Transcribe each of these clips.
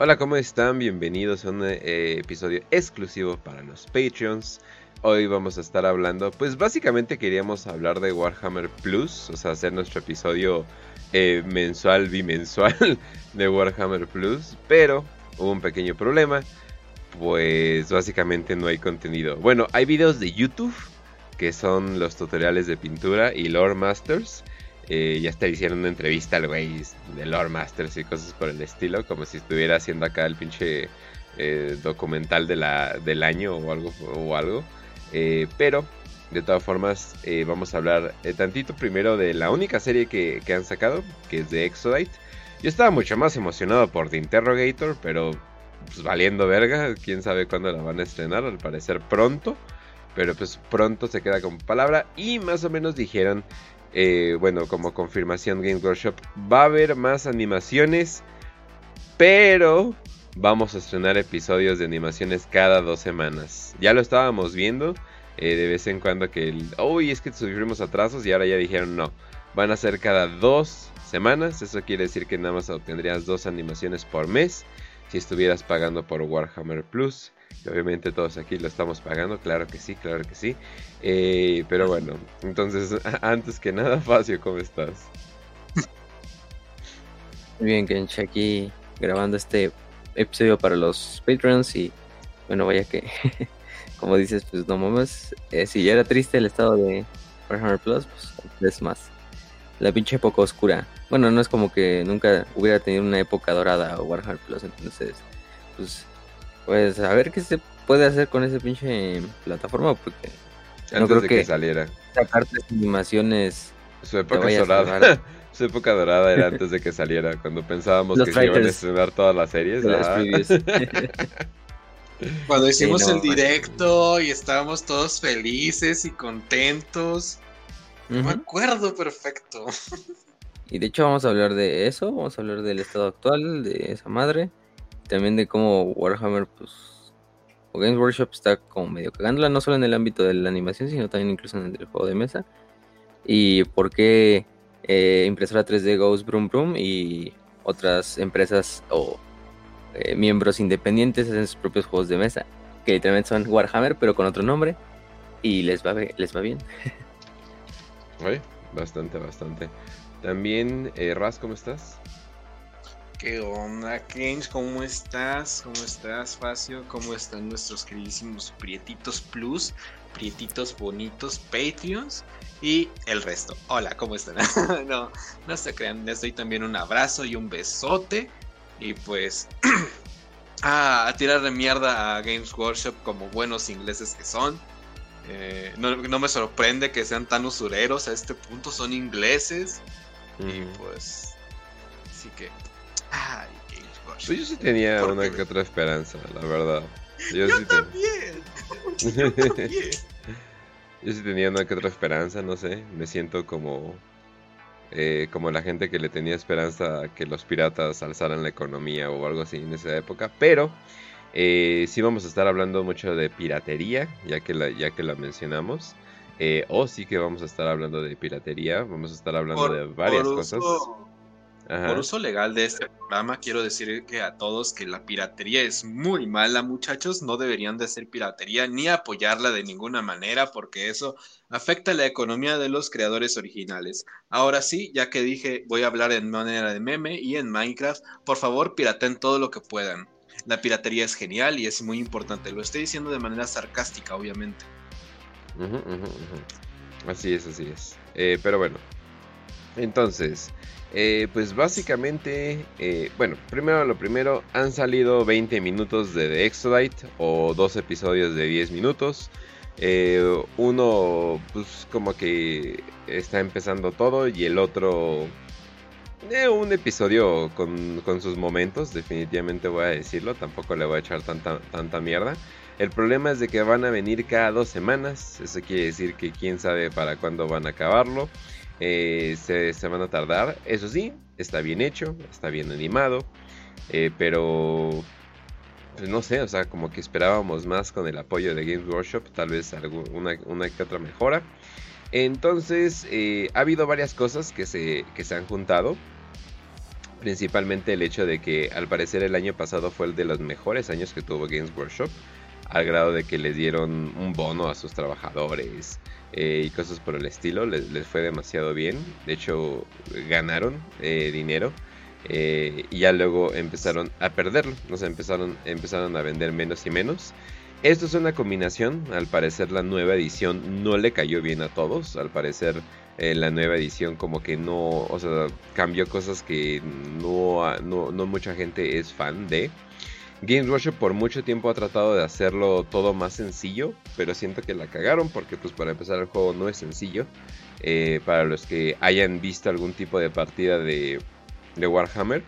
Hola, ¿cómo están? Bienvenidos a un eh, episodio exclusivo para los Patreons. Hoy vamos a estar hablando, pues básicamente queríamos hablar de Warhammer Plus, o sea, hacer nuestro episodio eh, mensual, bimensual de Warhammer Plus, pero hubo un pequeño problema, pues básicamente no hay contenido. Bueno, hay videos de YouTube, que son los tutoriales de pintura y Lore Masters, eh, ya está hicieron una entrevista al güey de Lore Masters y cosas por el estilo, como si estuviera haciendo acá el pinche eh, documental de la, del año o algo. O algo. Eh, pero, de todas formas, vamos a hablar tantito primero de la única serie que, que, han sacado, que es de Exodite. Yo estaba mucho más emocionado por The Interrogator, pero pues valiendo verga, quién sabe cuándo la van a estrenar, al parecer pronto. Pero pues pronto se queda como palabra. Y más o menos dijeron eh, bueno, como confirmación Game Workshop, va a haber más animaciones, pero vamos a estrenar episodios de animaciones cada dos semanas. Ya lo estábamos viendo eh, de vez en cuando que, uy, es que sufrimos atrasos y ahora ya dijeron no, van a ser cada dos semanas, eso quiere decir que nada más obtendrías dos animaciones por mes si estuvieras pagando por Warhammer Plus obviamente todos aquí lo estamos pagando, claro que sí, claro que sí. Eh, pero bueno, entonces, antes que nada, Facio, ¿cómo estás? Muy bien, Kench, aquí grabando este episodio para los Patreons y bueno, vaya que, como dices, pues no mames, eh, si ya era triste el estado de Warhammer Plus, pues es más. La pinche época oscura. Bueno, no es como que nunca hubiera tenido una época dorada o Warhammer Plus, entonces, pues pues a ver qué se puede hacer con ese pinche plataforma, porque Antes no creo de que, saliera. Sacarte animaciones. Su época dorada. Su época dorada era antes de que saliera, cuando pensábamos que se iban a estrenar todas las series. cuando hicimos el directo y estábamos todos felices y contentos. Me acuerdo perfecto. Y de hecho vamos a hablar de eso, vamos a hablar del estado actual de esa madre también de cómo Warhammer, pues, o Games Workshop está como medio cagándola, no solo en el ámbito de la animación, sino también incluso en el juego de mesa. Y por qué eh, impresora 3D Ghost Broom Broom y otras empresas o eh, miembros independientes hacen sus propios juegos de mesa, que literalmente son Warhammer, pero con otro nombre, y les va, les va bien. bastante, bastante. También, eh, Raz, ¿cómo estás? ¿Qué onda, Kench? ¿Cómo estás? ¿Cómo estás, Facio? ¿Cómo están nuestros queridísimos Prietitos Plus? Prietitos bonitos Patreons y el resto. Hola, ¿cómo están? no, no se crean, les doy también un abrazo y un besote. Y pues a tirar de mierda a Games Workshop como buenos ingleses que son. Eh, no, me sorprende que sean tan usureros a este punto, son ingleses. Y pues... Así que Ay, pues yo sí tenía una que otra esperanza, la verdad. Yo, sí también. yo también. yo sí tenía una que otra esperanza, no sé. Me siento como. Eh, como la gente que le tenía esperanza a que los piratas alzaran la economía o algo así en esa época. Pero eh, sí vamos a estar hablando mucho de piratería, ya que la, ya que la mencionamos. Eh, o sí que vamos a estar hablando de piratería. Vamos a estar hablando de varias cosas. Por uso legal de este programa, quiero decir que a todos que la piratería es muy mala, muchachos. No deberían de hacer piratería ni apoyarla de ninguna manera, porque eso afecta la economía de los creadores originales. Ahora sí, ya que dije, voy a hablar en manera de meme y en Minecraft, por favor, piraten todo lo que puedan. La piratería es genial y es muy importante. Lo estoy diciendo de manera sarcástica, obviamente. Así es, así es. Eh, pero bueno, entonces. Eh, pues básicamente, eh, bueno, primero lo primero, han salido 20 minutos de The Exodite o dos episodios de 10 minutos. Uno, pues como que está empezando todo y el otro, un episodio con, sus momentos, definitivamente voy a decirlo, tampoco le voy a echar tanta, tanta mierda. El problema es de que van a venir cada dos semanas, eso quiere decir que quién sabe para cuándo van a acabarlo. Eh, se, van a tardar. Eso sí, está bien hecho, está bien animado. Eh, pero pues no sé, o sea, como que esperábamos más con el apoyo de Games Workshop, tal vez alguna, una que otra mejora. Entonces, eh, ha habido varias cosas que se, que se han juntado. Principalmente el hecho de que al parecer el año pasado fue el de los mejores años que tuvo Games Workshop. Al grado de que les dieron un bono a sus trabajadores eh, y cosas por el estilo. Les, fue demasiado bien. De hecho, ganaron eh, dinero. y ya luego empezaron a perderlo. O sea, empezaron, empezaron a vender menos y menos. Esto es una combinación, al parecer la nueva edición no le cayó bien a todos, al parecer eh, la nueva edición como que no, o sea, cambió cosas que no, no, mucha gente es fan de. Games Workshop por mucho tiempo ha tratado de hacerlo todo más sencillo, pero siento que la cagaron porque pues para empezar el juego no es sencillo. Eh, para los que hayan visto algún tipo de partida de, de Warhammer,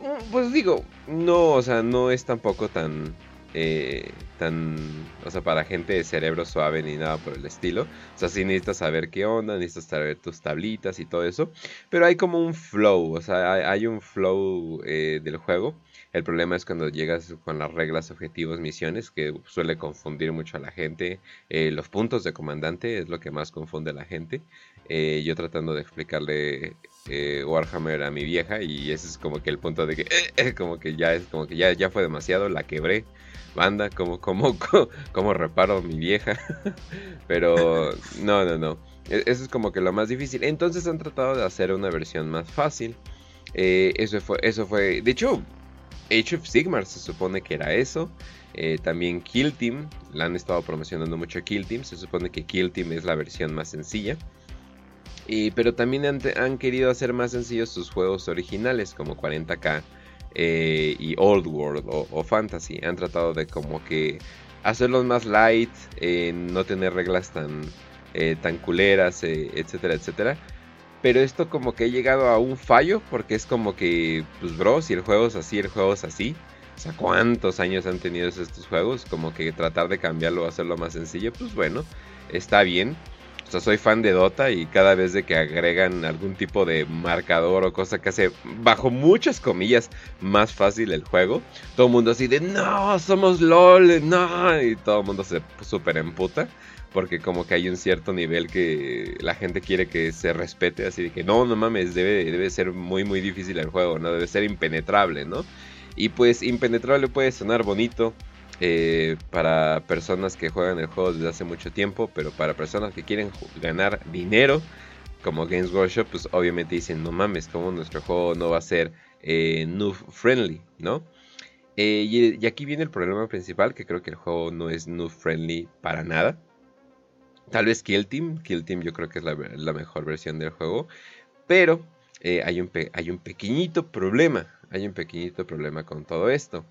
mm, pues digo, no, o sea, no es tampoco tan, eh, tan, o sea, para gente de cerebro suave ni nada por el estilo. O sea, sí necesitas saber qué onda, necesitas saber tus tablitas y todo eso. Pero hay como un flow, o sea, hay, un flow eh, del juego. El problema es cuando llegas con las reglas, objetivos, misiones, que suele confundir mucho a la gente. Eh, los puntos de comandante es lo que más confunde a la gente. yo tratando de explicarle Warhammer a mi vieja y ese es como que el punto de que como que ya es como que ya, ya fue demasiado, la quebré banda, como, como, como reparo mi vieja. Pero no, no, no. E, eso es como que lo más difícil. Entonces han tratado de hacer una versión más fácil. Eh, eso fue, eso fue. De hecho, Age of Sigmar se supone que era eso. Eh, también Kill Team, la han estado promocionando mucho Kill Team. Se supone que Kill Team es la versión más sencilla. Y, pero también han, querido hacer más sencillos sus juegos originales, como 40k eh, y Old World o, Fantasy. Han tratado de como que hacerlos más light, eh, no tener reglas tan, tan culeras, etcétera, etcétera. Pero esto como que ha llegado a un fallo porque es como que, pues bro, si el juego es así, el juego es así. O sea, ¿cuántos años han tenido estos juegos? Como que tratar de cambiarlo, hacerlo más sencillo, pues bueno, está bien. O sea, soy fan de Dota y cada vez de que agregan algún tipo de marcador o cosa que hace, bajo muchas comillas, más fácil el juego, todo el mundo así de, no, somos LOL, no, y todo el mundo se super emputa. Porque como que hay un cierto nivel que la gente quiere que se respete, así de que no, no mames, debe, debe ser muy, muy difícil el juego, ¿no? Debe ser impenetrable, ¿no? Y pues impenetrable puede sonar bonito, eh, para personas que juegan el juego desde hace mucho tiempo, pero para personas que quieren ganar dinero, como Games Workshop, pues obviamente dicen, no mames, como nuestro juego no va a ser eh, noob friendly, ¿no? Eh, y, aquí viene el problema principal, que creo que el juego no es noob friendly para nada. Tal vez Kill Team, Kill Team yo creo que es la, mejor versión del juego, pero hay, un hay un pequeñito problema, hay un pequeñito problema con todo esto.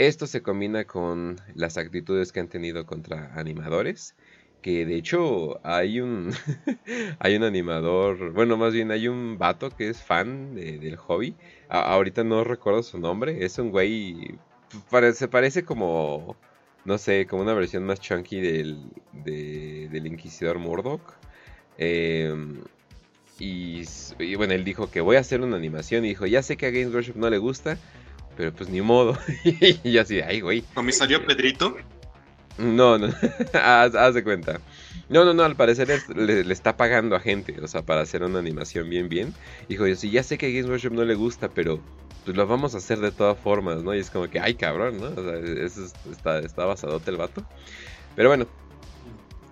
Esto se combina con las actitudes que han tenido contra animadores. Que de hecho hay un hay un animador, bueno, más bien hay un vato que es fan del hobby. ahorita no recuerdo su nombre. Es un güey. se parece como. No sé, como una versión más chunky del, del Inquisidor Murdoch. Em, y, y, bueno, él dijo que voy a hacer una animación. Y dijo, ya sé que a Games Workshop no le gusta pero pues ni modo. y yo así, ay, güey. ¿Comisario Pedrito? No, no, haz, de cuenta. No, no, no, al parecer le, está pagando a gente, o sea, para hacer una animación bien, bien. Dijo, yo sí, ya sé que a Games Workshop no le gusta, pero pues lo vamos a hacer de todas formas, ¿no? Y es como que, ay, cabrón, ¿no? O sea, eso está, está basadote el vato. Pero bueno,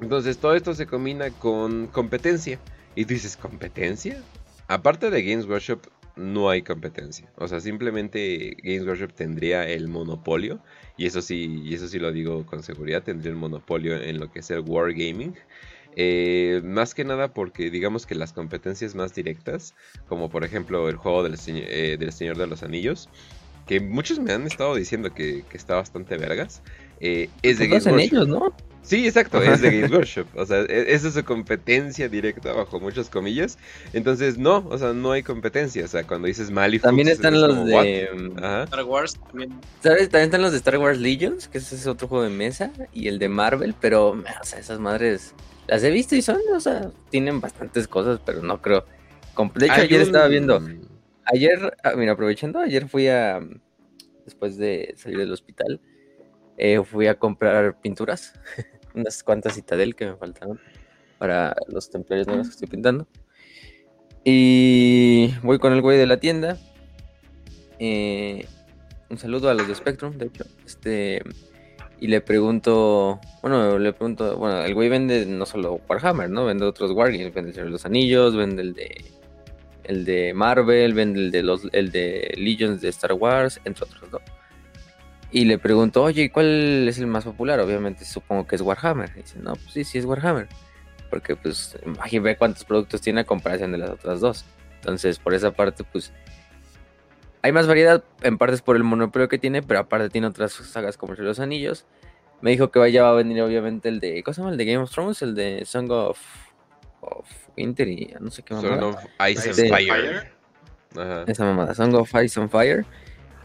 entonces todo esto se combina con competencia. Y tú dices, ¿competencia? Aparte de Games Workshop, no hay competencia. O sea, simplemente Games Workshop tendría el monopolio. Y eso sí, y eso sí lo digo con seguridad, tendría el monopolio en lo que es el Wargaming. Eh, más que nada porque digamos que las competencias más directas, como por ejemplo el juego del, eh, del Señor de los Anillos, que muchos me han estado diciendo que, está bastante vergas, eh, es de Games Workshop. ellos, ¿no? Sí, exacto, es de Games Workshop. O sea, e-, esa es su competencia directa, bajo muchas comillas. Entonces, no, o sea, no hay competencia. O sea, cuando dices Mali También están los de Star Wars. También. ¿Sabes? También están los de Star Wars Legions, que ese es otro juego de mesa, y el de Marvel, pero, o sea, esas madres las he visto y son, o sea, tienen bastantes cosas, pero no creo. De hecho, ayer estaba viendo. Ayer, ah, mira, aprovechando, ayer fui a. Después de salir del hospital eh, fui a comprar pinturas, unas cuantas Citadel que me faltaron para los templarios nuevos que estoy pintando. Y voy con el güey de la tienda. Eh, un saludo a los de Spectrum, de hecho. Este, y le pregunto, bueno, le pregunto, bueno, el güey vende no solo Warhammer, ¿no? Vende otros Wargames, vende el de los Anillos, vende el de el de Marvel, vende el de los el de Legions de Star Wars, entre otros, ¿no? Y le pregunto, oye, ¿cuál es el más popular? Obviamente supongo que es Warhammer. Y dice, no, pues sí, sí es Warhammer. Porque pues ve cuántos productos tiene a comparación de las otras dos. Entonces, por esa parte, pues hay más variedad, en partes por el monopolio que tiene, pero aparte tiene otras sagas como Los Anillos. Me dijo que vaya a venir obviamente el de, ¿cómo se llama? El de Game of Thrones, el de Song of, of Winter y no sé qué mamada. Song of Ice and Fire. Esa mamada, Song of Ice and Fire.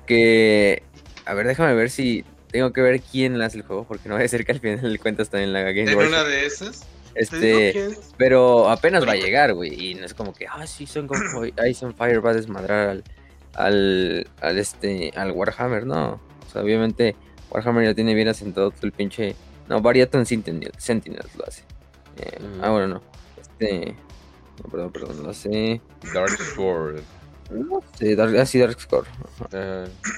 Que, a ver, déjame ver si tengo que ver quién hace el juego, porque no va a ser que al final el cuentas también la Game ¿En una de esas? Este, pero apenas va a llegar, güey, y no es como que, ah, sí, Song of Ice and Fire va a desmadrar al al, al, este, al Warhammer, no. O sea, obviamente Warhammer ya tiene bien asentado todo el pinche... No, Variaton Sentinel, Sentinels lo hace. Eh, ah, bueno, no. Este... No, perdón, perdón, lo hace... Dark Sword. Sí, Dark, ah, sí, Dark Sword.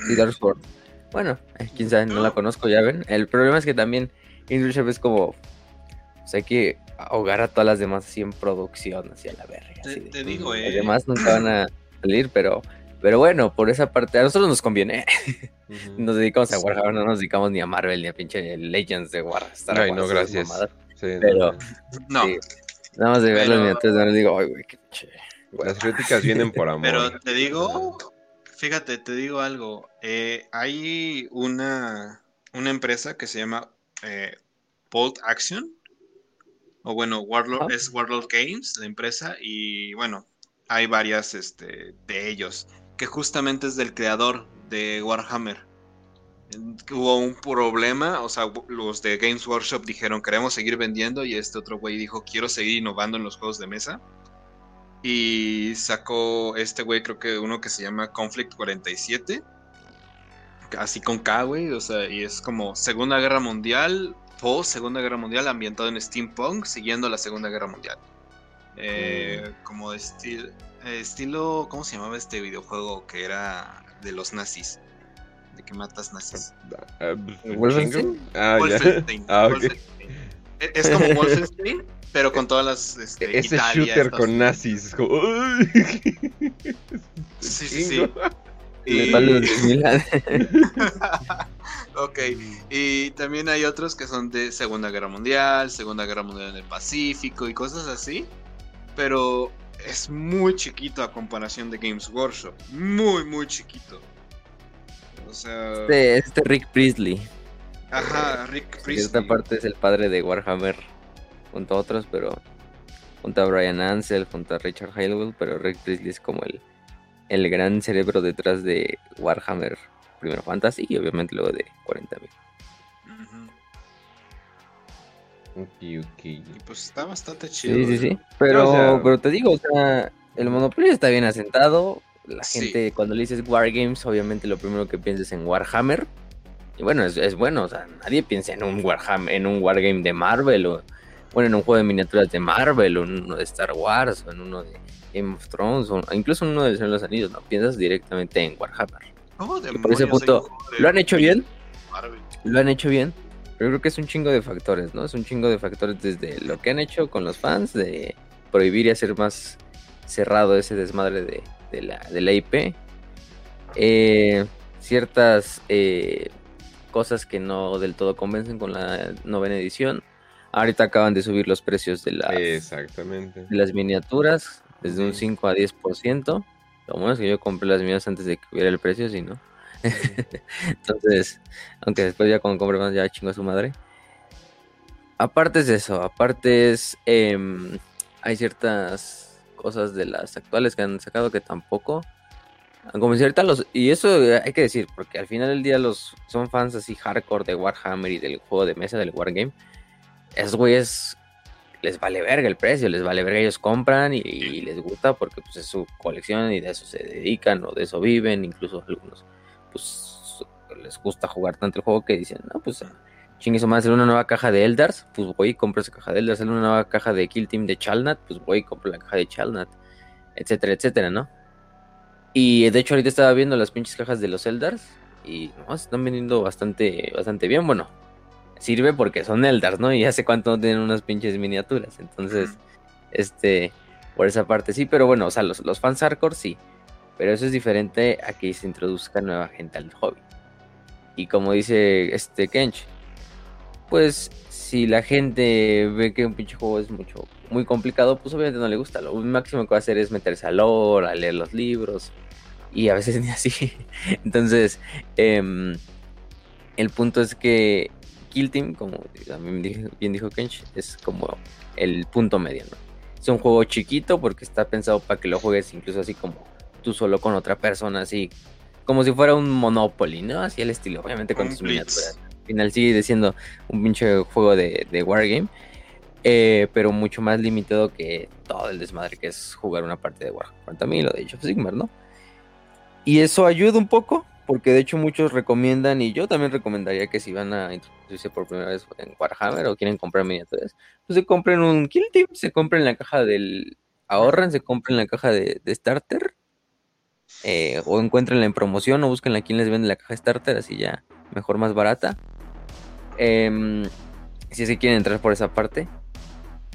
Sí, Dark Sword. Bueno, eh, quién sabe, no la conozco, ya ven. El problema es que también Industry es como... O sea, hay que ahogar a todas las demás así en producción, así a la verga. Te, digo, eh. Las demás nunca van a salir, pero pero bueno, por esa parte, a nosotros nos conviene. Nos dedicamos a Warhammer, no nos dedicamos ni a Marvel ni a pinche Legends de Warhammer. Ay, no, gracias. pero, no. nada más de ver las miniaturas, digo, ay, güey, qué pinche. Las críticas vienen por amor. Pero te digo, fíjate, te digo algo. Eh, hay una, una empresa que se llama eh, Bolt Action. O bueno, Warlord, es Warlord Games, la empresa. Y bueno, hay varias este, de ellos que justamente es del creador de Warhammer. Hubo un problema, o sea, los de Games Workshop dijeron queremos seguir vendiendo y este otro güey dijo quiero seguir innovando en los juegos de mesa. Y sacó este güey, creo que uno que se llama Conflict 47. Así con K, güey. O sea, y es como Segunda Guerra Mundial, post Segunda Guerra Mundial, ambientado en steampunk, siguiendo la Segunda Guerra Mundial. Eh, mm. Como de estilo estilo, ¿cómo se llamaba este videojuego que era de los nazis? De que matas nazis. ¿Wolfenstein? Ah, Wolfenstein. Ah, es como Wolfenstein, pero con todas las. Este, Ese shooter con nazis. Como... sí, sí, sí. Y... ok, y también hay otros que son de Segunda Guerra Mundial, Segunda Guerra Mundial en el Pacífico y cosas así. Pero es muy chiquito a comparación de Games Workshop. Muy, muy chiquito. O sea. Este, este Rick Priestley. Ajá, Rick Priestley. Esta parte es el padre de Warhammer. Junto a otros, pero. Junto a Brian Ansel, junto a Richard Halewell, pero Rick Priestley es como el, el gran cerebro detrás de Warhammer Primero Fantasy y obviamente luego de 40.000. Y pues está bastante chido. Sí, sí, sí. Pero, pero te digo, o sea, el monopolio está bien asentado. La gente, cuando le dices Wargames, obviamente lo primero que piensas es en Warhammer. Y bueno, es, bueno, o sea, nadie piensa en un Warhammer, en un Wargame de Marvel, o bueno, en un juego de miniaturas de Marvel, o en uno de Star Wars, o en uno de Game of Thrones, o incluso en uno de Los Anillos, no, piensas directamente en Warhammer. por ese punto, ¿lo han hecho bien? Lo han hecho bien, pero creo que es un chingo de factores, ¿no? Es un chingo de factores desde lo que han hecho con los fans, de prohibir y hacer más cerrado ese desmadre de, la, de la IP. Eh, ciertas eh, cosas que no del todo convencen con la novena edición. Ahorita acaban de subir los precios de las, Exactamente. De las miniaturas, desde un 5 a 10%. Lo bueno es que yo compré las mías antes de que hubiera el precio, si no. Entonces, aunque después ya cuando compre más ya chingo a su madre. Aparte es eso, aparte es... Em, hay ciertas cosas de las actuales que han sacado que tampoco... Como si ahorita los... Y eso hay que decir, porque al final del día los son fans así hardcore de Warhammer y del juego de mesa, del Wargame. Esos güeyes les vale verga el precio, les vale verga, ellos compran y, les gusta porque pues es su colección y de eso se dedican o de eso viven, incluso algunos pues les gusta jugar tanto el juego que dicen, no, pues chingue su madre, una nueva caja de Eldars, pues voy y compro esa caja de Eldars, una nueva caja de Kill Team de Chalnat, pues voy y compro la caja de Chalnat, etcétera, etcétera, ¿no? Y de hecho ahorita estaba viendo las pinches cajas de los Eldars y no, están vendiendo bastante, bastante bien, bueno, sirve porque son Eldars, ¿no? Y hace cuánto no tienen unas pinches miniaturas, entonces, este, por esa parte sí, pero bueno, o sea, los, los fans hardcore sí, pero eso es diferente a que se introduzca nueva gente al hobby. Y como dice este Kench, pues si la gente ve que un pinche juego es mucho muy complicado, pues obviamente no le gusta. Lo máximo que va a hacer es meterse al lore, a leer los libros. Y a veces ni así. Entonces, em, el punto es que Kill Team, como bien dijo Kench, es como el punto medio, ¿no? Es un juego chiquito porque está pensado para que lo juegues incluso así como tú solo con otra persona, así como si fuera un Monopoly, ¿no? Así el estilo, obviamente con tus miniaturas. Al final sigue siendo un pinche juego de, de Wargame, eh, pero mucho más limitado que todo el desmadre que es jugar una parte de Warhammer 40.000 o de Age of Sigmar, ¿no? Y eso ayuda un poco, porque de hecho muchos recomiendan, y yo también recomendaría que si van a introducirse por primera vez en Warhammer o quieren comprar miniaturas, pues se compren un Kill Team, se compren la caja del... Ahorran, se compren la caja de, Starter eh, o encuentrenla en promoción o busquen a quien les vende la caja starter, así ya mejor más barata. Em, si que quieren entrar por esa parte.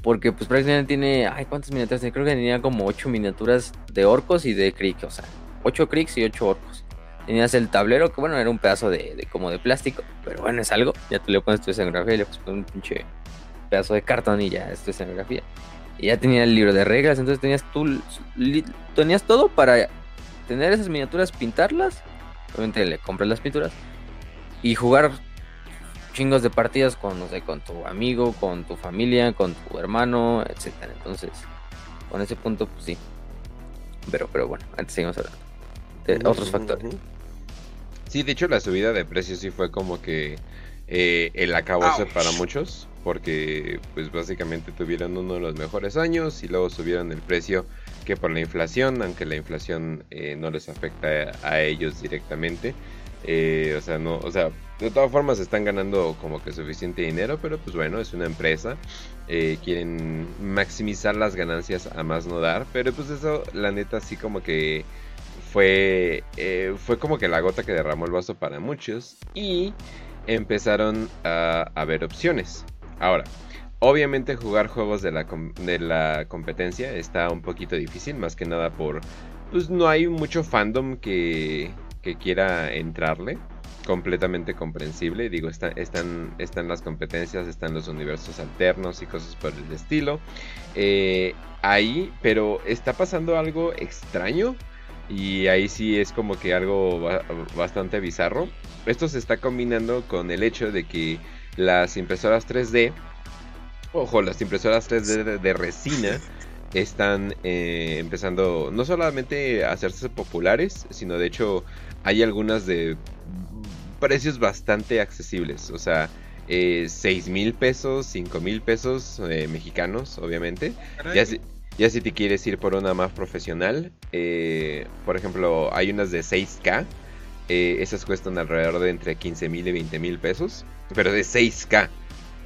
Porque pues prácticamente tiene, ay, ¿cuántas miniaturas? Creo que tenía como 8 miniaturas de orcos y de crick, o sea, 8 cricks y 8 orcos. Tenías el tablero, que bueno, era un pedazo de, como de plástico, pero bueno, es algo. Ya tú le pones tu escenografía y le pones un pinche pedazo de cartón y ya es tu escenografía. Y ya tenía el libro de reglas, entonces tenías tú, tenías todo para tener esas miniaturas, pintarlas, obviamente le compras las pinturas y jugar chingos de partidas con, no sé, con tu amigo, con tu familia, con tu hermano, etcétera. Entonces, con ese punto, pues sí. Pero, pero bueno, antes seguimos hablando de otros factores. Sí, de hecho la subida de precios sí fue como que eh, el acabose para muchos, porque pues básicamente tuvieron uno de los mejores años y luego subieron el precio que por la inflación, aunque la inflación eh, no les afecta a ellos directamente. Eh, o sea, no, o sea, de todas formas están ganando como que suficiente dinero, pero pues bueno, es una empresa. Eh, quieren maximizar las ganancias a más no dar, pero pues eso, la neta, sí como que fue, fue como que la gota que derramó el vaso para muchos y empezaron a, a ver opciones. Ahora, Obviamente jugar juegos de la, de la competencia está un poquito difícil, más que nada por... Pues no hay mucho fandom que, que quiera entrarle. Completamente comprensible. Digo, están, están las competencias, están los universos alternos y cosas por el estilo. Eh, ahí, pero está pasando algo extraño. Y ahí sí es como que algo bastante bizarro. Esto se está combinando con el hecho de que las impresoras 3D Ojo, las impresoras 3D de, resina están eh, empezando no solamente a hacerse populares, sino de hecho hay algunas de precios bastante accesibles. O sea, eh, 6 mil pesos, 5 mil pesos eh, mexicanos, obviamente. Ya ya si, te quieres ir por una más profesional, eh, por ejemplo, hay unas de 6K. esas cuestan alrededor de entre 15 mil y 20 mil pesos. Pero de 6K.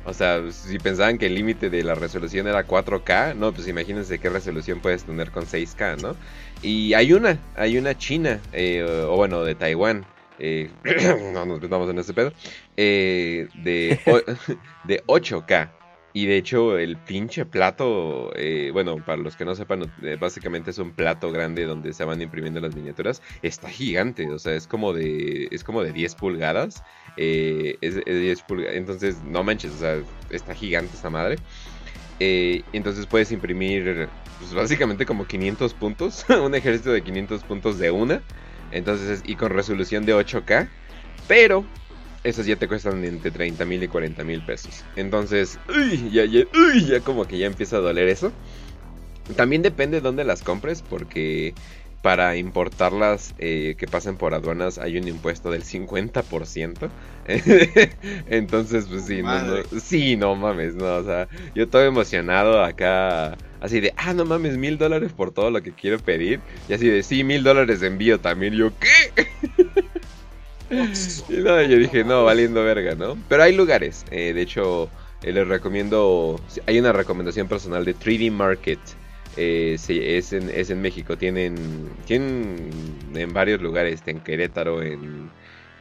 O sea, si pensaban que el límite de la resolución era 4K, no, pues imagínense qué resolución puedes tener con 6K, ¿no? Y hay una, hay una china, eh, o bueno, de Taiwán, eh, no nos metamos en ese pedo, eh, de, de 8K. Y de hecho el pinche plato, eh, bueno, para los que no sepan, eh, básicamente es un plato grande donde se van imprimiendo las miniaturas. Está gigante, o sea, es como de, es como de 10 pulgadas. Eh, es, 10 pulgadas, entonces no manches, o sea, está gigante esta madre. entonces puedes imprimir, pues básicamente como 500 puntos, un ejército de 500 puntos de una. Entonces, y con resolución de 8K. Pero esas ya te cuestan entre 30 mil y 40 mil pesos. Entonces, uy, ya, ya, uy, ya como que ya empieza a doler eso. También depende de dónde las compres, porque para importarlas eh, que pasen por aduanas hay un impuesto del 50%. Entonces, pues sí, no, no, sí, no mames, no, o sea, yo estoy emocionado acá, así de, ah, no mames, mil dólares por todo lo que quiero pedir. Y así de, sí, mil dólares de envío también. yo, ¿qué? Y no, yo dije, no, valiendo verga, ¿no? Pero hay lugares. eh, de hecho, eh, les recomiendo. Hay una recomendación personal de 3D Market. eh, es, en, es en México. Tienen, tienen en varios lugares. En Querétaro, en,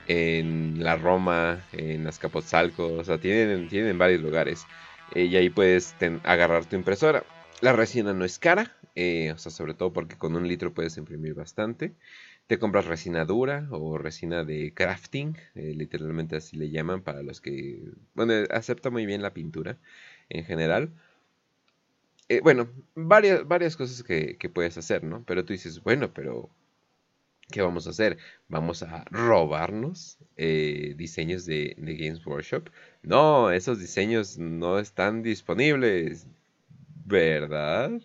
en la Roma, en Azcapotzalco. O sea, tienen, tienen en varios lugares. y ahí puedes agarrar tu impresora. La resina no es cara. o sea, sobre todo porque con un litro puedes imprimir bastante. Te compras resina dura o resina de crafting, eh, literalmente así le llaman para los que, bueno, acepta muy bien la pintura en general. Eh, bueno, varias, varias cosas que, que puedes hacer, ¿no? Pero tú dices, bueno, pero ¿qué vamos a hacer? ¿Vamos a robarnos eh, diseños de, de Games Workshop? No, esos diseños no están disponibles, ¿verdad?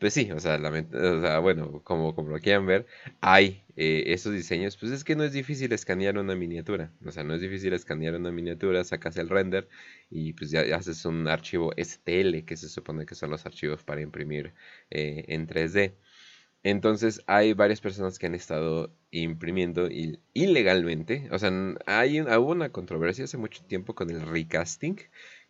Pues sí, o sea, o sea, bueno, como, como lo quieran ver, hay eh, esos diseños, pues es que no es difícil escanear una miniatura, o sea, no es difícil escanear una miniatura, sacas el render y pues ya, haces un archivo STL, que se supone que son los archivos para imprimir eh, en 3D. Entonces hay varias personas que han estado imprimiendo il- ilegalmente, o sea, hay hubo una controversia hace mucho tiempo con el recasting,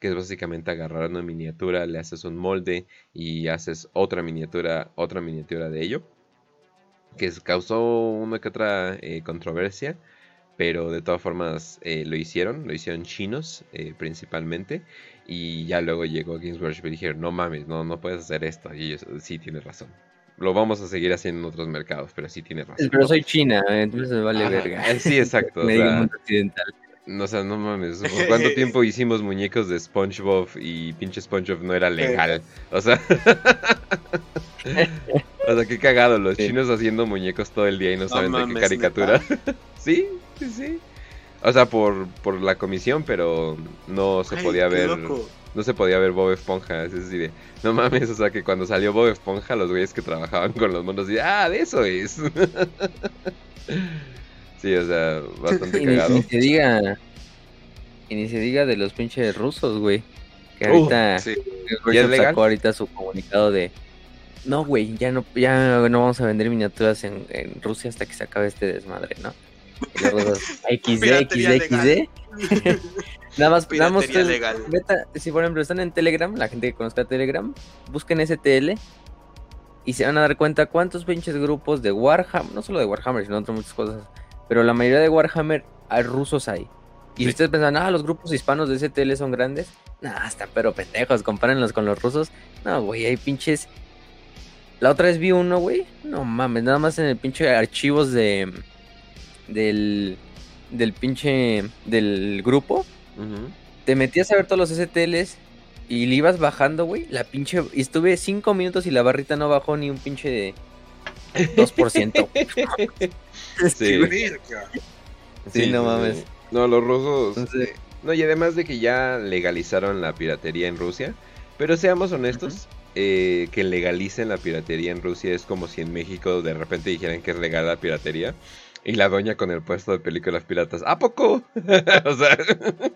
que es básicamente agarrar una miniatura, le haces un molde y haces otra miniatura, otra miniatura de ello, que causó una que otra eh, controversia, pero de todas formas eh, lo hicieron, lo hicieron chinos eh, principalmente, y ya luego llegó Games Workshop y dijeron, no mames, no, no puedes hacer esto, y ellos, sí, tienes razón. Lo vamos a seguir haciendo en otros mercados, pero sí tienes razón. Pero soy china, entonces vale Ajá, verga. Sí, exacto. o Me digo sea, mundo occidental. No, o sea, no mames, ¿por cuánto tiempo hicimos muñecos de SpongeBob y pinche SpongeBob no era legal? O sea, o sea, qué cagado, los Sí. chinos haciendo muñecos todo el día y no No saben de qué caricatura. sí, sí, sí. O sea, por, por la comisión, pero no se Ay, podía ver, loco. no se podía ver Bob Esponja, es decir, de, no mames, o sea, que cuando salió Bob Esponja, los güeyes que trabajaban con los monos, y, ah, de eso es. Sí, o sea, bastante Y ni, cagado. ni se diga. Y ni se diga de los pinches rusos, güey. Que Uh, ahorita. Sí. ¿Ya es legal? sacó ahorita su comunicado de. No, güey, ya no, ya no vamos a vender miniaturas en, en Rusia hasta que se acabe este desmadre, ¿no? Y los rusos, XD, XD, XD. nada más, nada más si por ejemplo están en Telegram, la gente que conozca Telegram, busquen STL y se van a dar cuenta cuántos pinches grupos de Warhammer, no solo de Warhammer, sino otras muchas cosas, pero la mayoría de Warhammer hay rusos ahí. Y si ustedes piensan, ah, los grupos hispanos de STL son grandes, nah, están pero pendejos, compárenlos con los rusos. No, güey, hay pinches. La otra vez vi uno, güey. No mames, nada más en el pinche archivos de. Del. Del pinche. Del grupo te metías a ver todos los STLs y le ibas bajando, güey. La pinche. Y estuve cinco minutos y la barrita no bajó ni un pinche de 2%. Sí. Sí, no mames. No, los rusos. Entonces- eh, no, y además de que ya legalizaron la piratería en Rusia. Pero seamos honestos, eh, que legalicen la piratería en Rusia es como si en México de repente dijeran que es legal la piratería. Y la doña con el puesto de películas piratas. ¿A poco? o sea.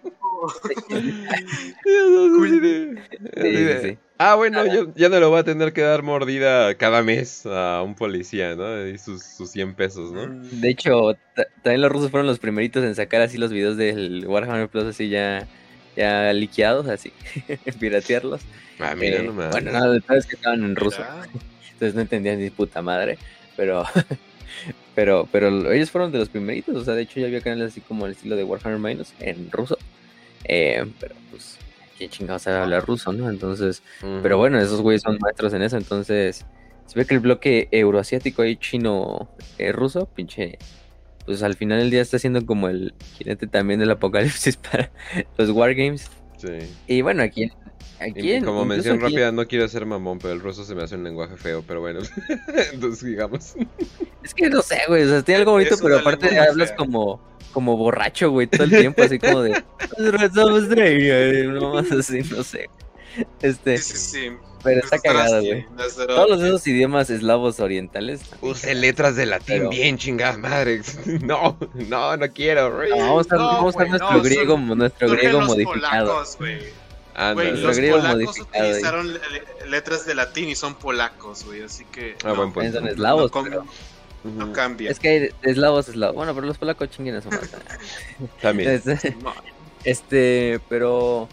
Sí, sí, sí. Ah, bueno, yo ya no le voy a tener que dar mordida cada mes a un policía, ¿no? Y sus, sus 100 pesos, ¿no? Mm, De hecho, ta- también los rusos fueron los primeritos en sacar así los videos del Warhammer Plus así ya, ya liqueados, así, piratearlos. Ah, mira Eh, nomás. bueno, no, de todas que estaban en ruso, entonces no entendían ni puta madre, pero, pero, pero ellos fueron de los primeritos, o sea, de hecho ya había canales así como el estilo de Warhammer Minus en ruso, eh, pero pues, ¿quién chingados sabe hablar ruso, no? Entonces, pero bueno, esos güeyes son maestros en eso, entonces se ve que el bloque euroasiático y chino eh, ruso, pinche, pues al final del día está siendo como el jinete también del apocalipsis para los wargames. Sí. Y bueno, aquí, en- como mención rápida, no quiero ser mamón, pero el ruso se me hace un lenguaje feo, pero bueno. Entonces, digamos. Es que no sé, güey, o sea, tiene algo bonito, pero aparte hablas fea. como, como borracho, güey, todo el tiempo, así como de... "Somos reyes", no más así, no sé. Este, Sí, sí, sí. pero está Zdrasty, güey. Todos los esos idiomas eslavos orientales. Use letras de latín Pero- bien, chingada madre. No, no, no quiero. No, vamos a usar, No, vamos a usar güey, nuestro no, griego, son- nuestro griego los modificado. polacos, güey. Los polacos utilizaron le- letras de latín y son polacos, güey, así que... Ah, buen También punto. son eslavos, no, pero No cambia. Es que hay eslavos, eslavos. Bueno, pero los polacos chinguen a su. También. Este, No, este, pero.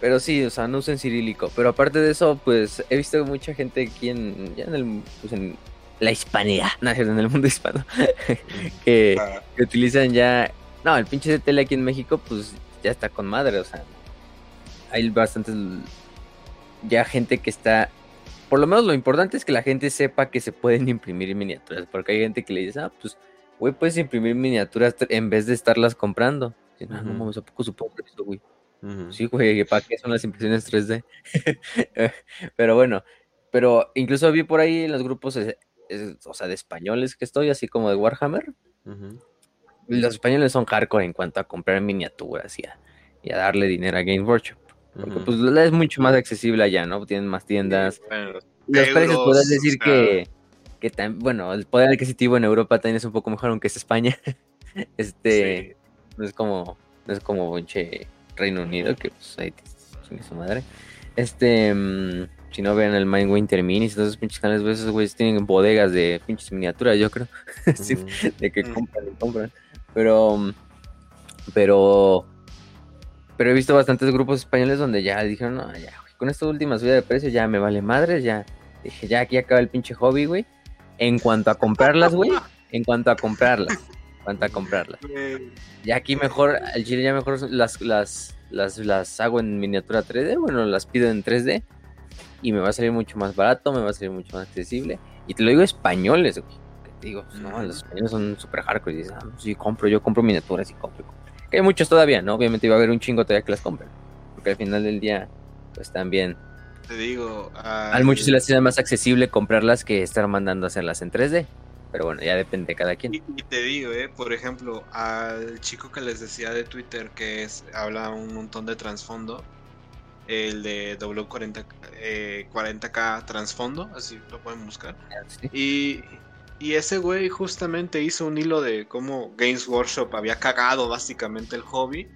Pero sí, o sea, no usen cirílico. Pero aparte de eso, pues he visto mucha gente aquí en. Ya en el. Pues en la hispanidad, no, en el mundo hispano. que, ah, que utilizan ya. No, el pinche de tele aquí en México, pues ya está con madre, o sea. Hay bastantes. Ya gente que está. Por lo menos lo importante es que la gente sepa que se pueden imprimir miniaturas. Porque hay gente que le dice, ah, pues, güey, puedes imprimir miniaturas en vez de estarlas comprando. Y, no, no Ujú. mames, ¿a poco supongo eso, güey? Sí, güey, ¿para qué son las impresiones 3D? pero bueno, pero incluso vi por ahí en los grupos, eh, o sea, de españoles que estoy, así como de Warhammer. Los españoles son hardcore en cuanto a comprar miniaturas y a, y a darle dinero a Game Workshop. Porque Ujú. pues es mucho más accesible allá, ¿no? Tienen más tiendas. bueno, Los precios podrás decir o sea. que, que tam- bueno, el poder adquisitivo en Europa también es un poco mejor, aunque es España. este, no es como, no es como pinche Reino Unido, que pues ahí te chingue su madre. Este, mm, si no vean el Mind Winter Minis, entonces pinches canales, pues, esos güeyes tienen bodegas de pinches miniaturas, yo creo. Sí, Ujú. de que Mm. compran y compran. Pero, mm, pero, pero he visto bastantes grupos españoles donde ya dijeron, no, ya, güey, con esta última subida de precio ya me vale madre, ya, dije, ya aquí acaba el pinche hobby, güey. En cuanto a comprarlas, güey, en cuanto a comprarlas, en cuanto a comprarlas. Ya aquí mejor, al chile ya mejor las, las, las, las hago en miniatura 3D, bueno, las pido en 3D y me va a salir mucho más barato, me va a salir mucho más accesible. Y te lo digo españoles, güey. Que te digo, pues, no, los españoles son súper hardcore y dices, ah, sí, compro, yo compro miniaturas y compro. y compro. Que hay muchos todavía, ¿no? Obviamente va a haber un chingo todavía que las compren. Porque al final del día, pues también, Te digo, al muchos se les hace más accesible comprarlas que estar mandando a hacerlas en 3D. Pero bueno, ya depende de cada quien. Y, y te digo, eh, por ejemplo, al chico que les decía de Twitter que es habla un montón de trasfondo, el de W40 eh, 40k trasfondo, así lo pueden buscar. Sí. Y, y ese güey justamente hizo un hilo de cómo Games Workshop había cagado básicamente el hobby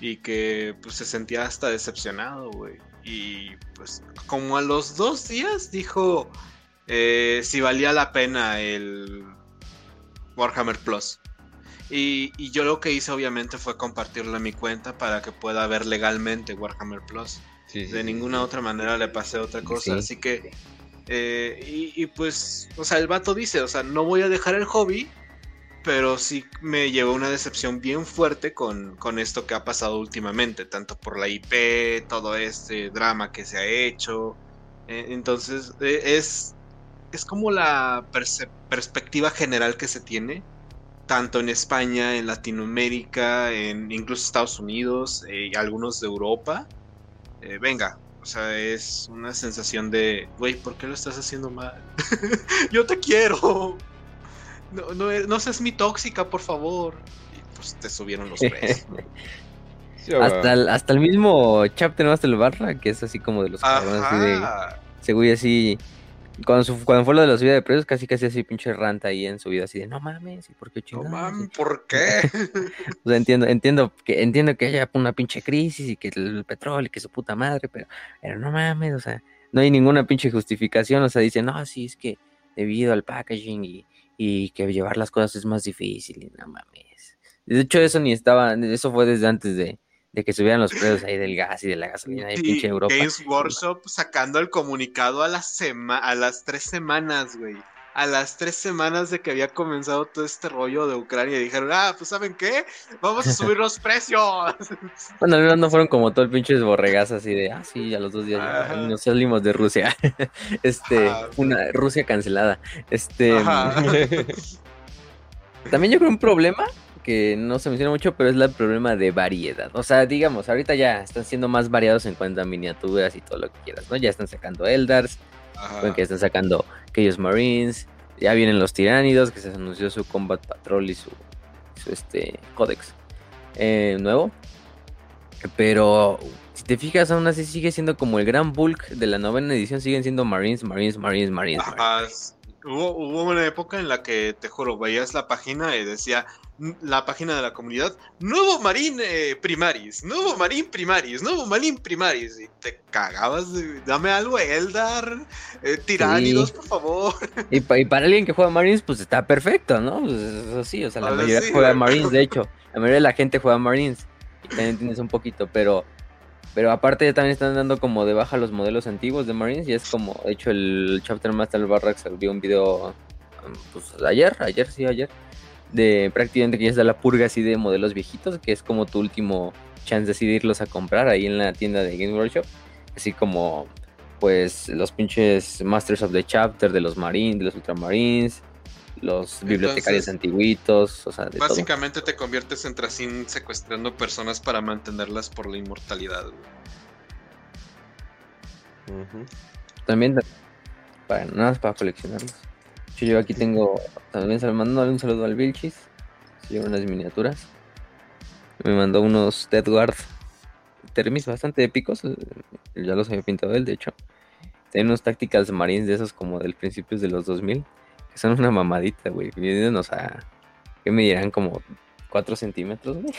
y que pues se sentía hasta decepcionado, güey. Y pues como a los dos días dijo eh, si valía la pena el Warhammer Plus. Y, y yo lo que hice obviamente fue compartirlo en mi cuenta para que pueda ver legalmente Warhammer Plus. Sí, sí, De sí, ninguna otra manera le pasé otra cosa. Sí. Así que, eh, y, pues, o sea, el vato dice, o sea, no voy a dejar el hobby, pero sí me llevó una decepción bien fuerte con, con esto que ha pasado últimamente, tanto por la IP, todo este drama que se ha hecho. Eh, entonces, eh, es, es como la perspectiva general que se tiene, tanto en España, en Latinoamérica, en incluso Estados Unidos, eh, y algunos de Europa. Eh, venga, o sea, es una sensación de, güey, ¿por qué lo estás haciendo mal? Yo te quiero. No, no, no seas mi tóxica, por favor. Y pues te subieron los precios. Hasta el, hasta el mismo chapter no hasta el barra, que es así como de los cabrones, así de, Ajá. ese güey así, cuando, su- cuando fue lo de la subida de precios, casi casi así pinche ranta ahí en su vida, así de, no mames, ¿y por qué No chingados? mames, ¿por qué? O sea, entiendo, entiendo que, entiendo que haya una pinche crisis y que el petróleo y que su puta madre, pero, pero no mames, o sea, no hay ninguna pinche justificación, o sea, dicen, no, sí, es que debido al packaging y, y que llevar las cosas es más difícil, y no mames. De hecho, eso ni estaba, eso fue desde antes de, de que subieran los precios ahí del gas y de la gasolina de Sí, pinche Europa. Games Workshop sacando el comunicado a, la sema a las tres semanas, güey. A las tres semanas de que había comenzado todo este rollo de Ucrania, dijeron, ah, pues ¿saben qué? Vamos a subir los precios. Bueno, al menos no fueron como todo el pinche borregazo así de, ah, sí, a los dos días ya nos salimos de Rusia. este, Ajá. una Rusia cancelada. Este, también yo creo un problema que no se menciona mucho, pero es el problema de variedad. O sea, digamos, ahorita ya están siendo más variados en cuanto a miniaturas y todo lo que quieras, ¿no? Ya están sacando Eldars, que están sacando Chaos Marines, ya vienen los Tiránidos, que se anunció su Combat Patrol y su, su este Codex eh, nuevo. Pero si te fijas, aún así sigue siendo como el gran bulk de la novena edición, siguen siendo Marines, Marines, Marines, Marines. Marines. Hubo, hubo una época en la que, te juro, veías la página y decía la página de la comunidad, nuevo Marine eh, Primaris, nuevo Marine Primaris, nuevo Marine Primaris. Y te cagabas, de, dame algo, Eldar, eh, Tiránidos, por favor. Y, para alguien que juega Marines, pues está perfecto, ¿no? Pues eso sí, o sea, la mayoría juega Marines, de hecho, la mayoría de la gente juega Marines. Y también tienes un poquito, pero pero aparte ya también están dando como de baja los modelos antiguos de Marines y es como, de hecho el Chapter Master Barracks abrió un video pues ayer, ayer sí, ayer, de prácticamente que ya está la purga así de modelos viejitos, que es como tu último chance de decidirlos a comprar ahí en la tienda de Game Workshop, así como pues los pinches Masters of the Chapter de los Marines, de los Ultramarines, los bibliotecarios antiguitos, o sea, de Básicamente te conviertes en Tracin secuestrando personas para mantenerlas por la inmortalidad. También para nada más para coleccionarlos. Yo aquí tengo también mandándole un saludo al Vilchis. Llevo unas miniaturas. Me mandó unos Dead Guard Termis bastante épicos. Ya los había pintado él, de hecho. Tiene unos Tacticals Marines de esos como del principios de los 2000 que son una mamadita, güey. Viéndonos a. ¿Qué me dirán? Como 4 centímetros, güey.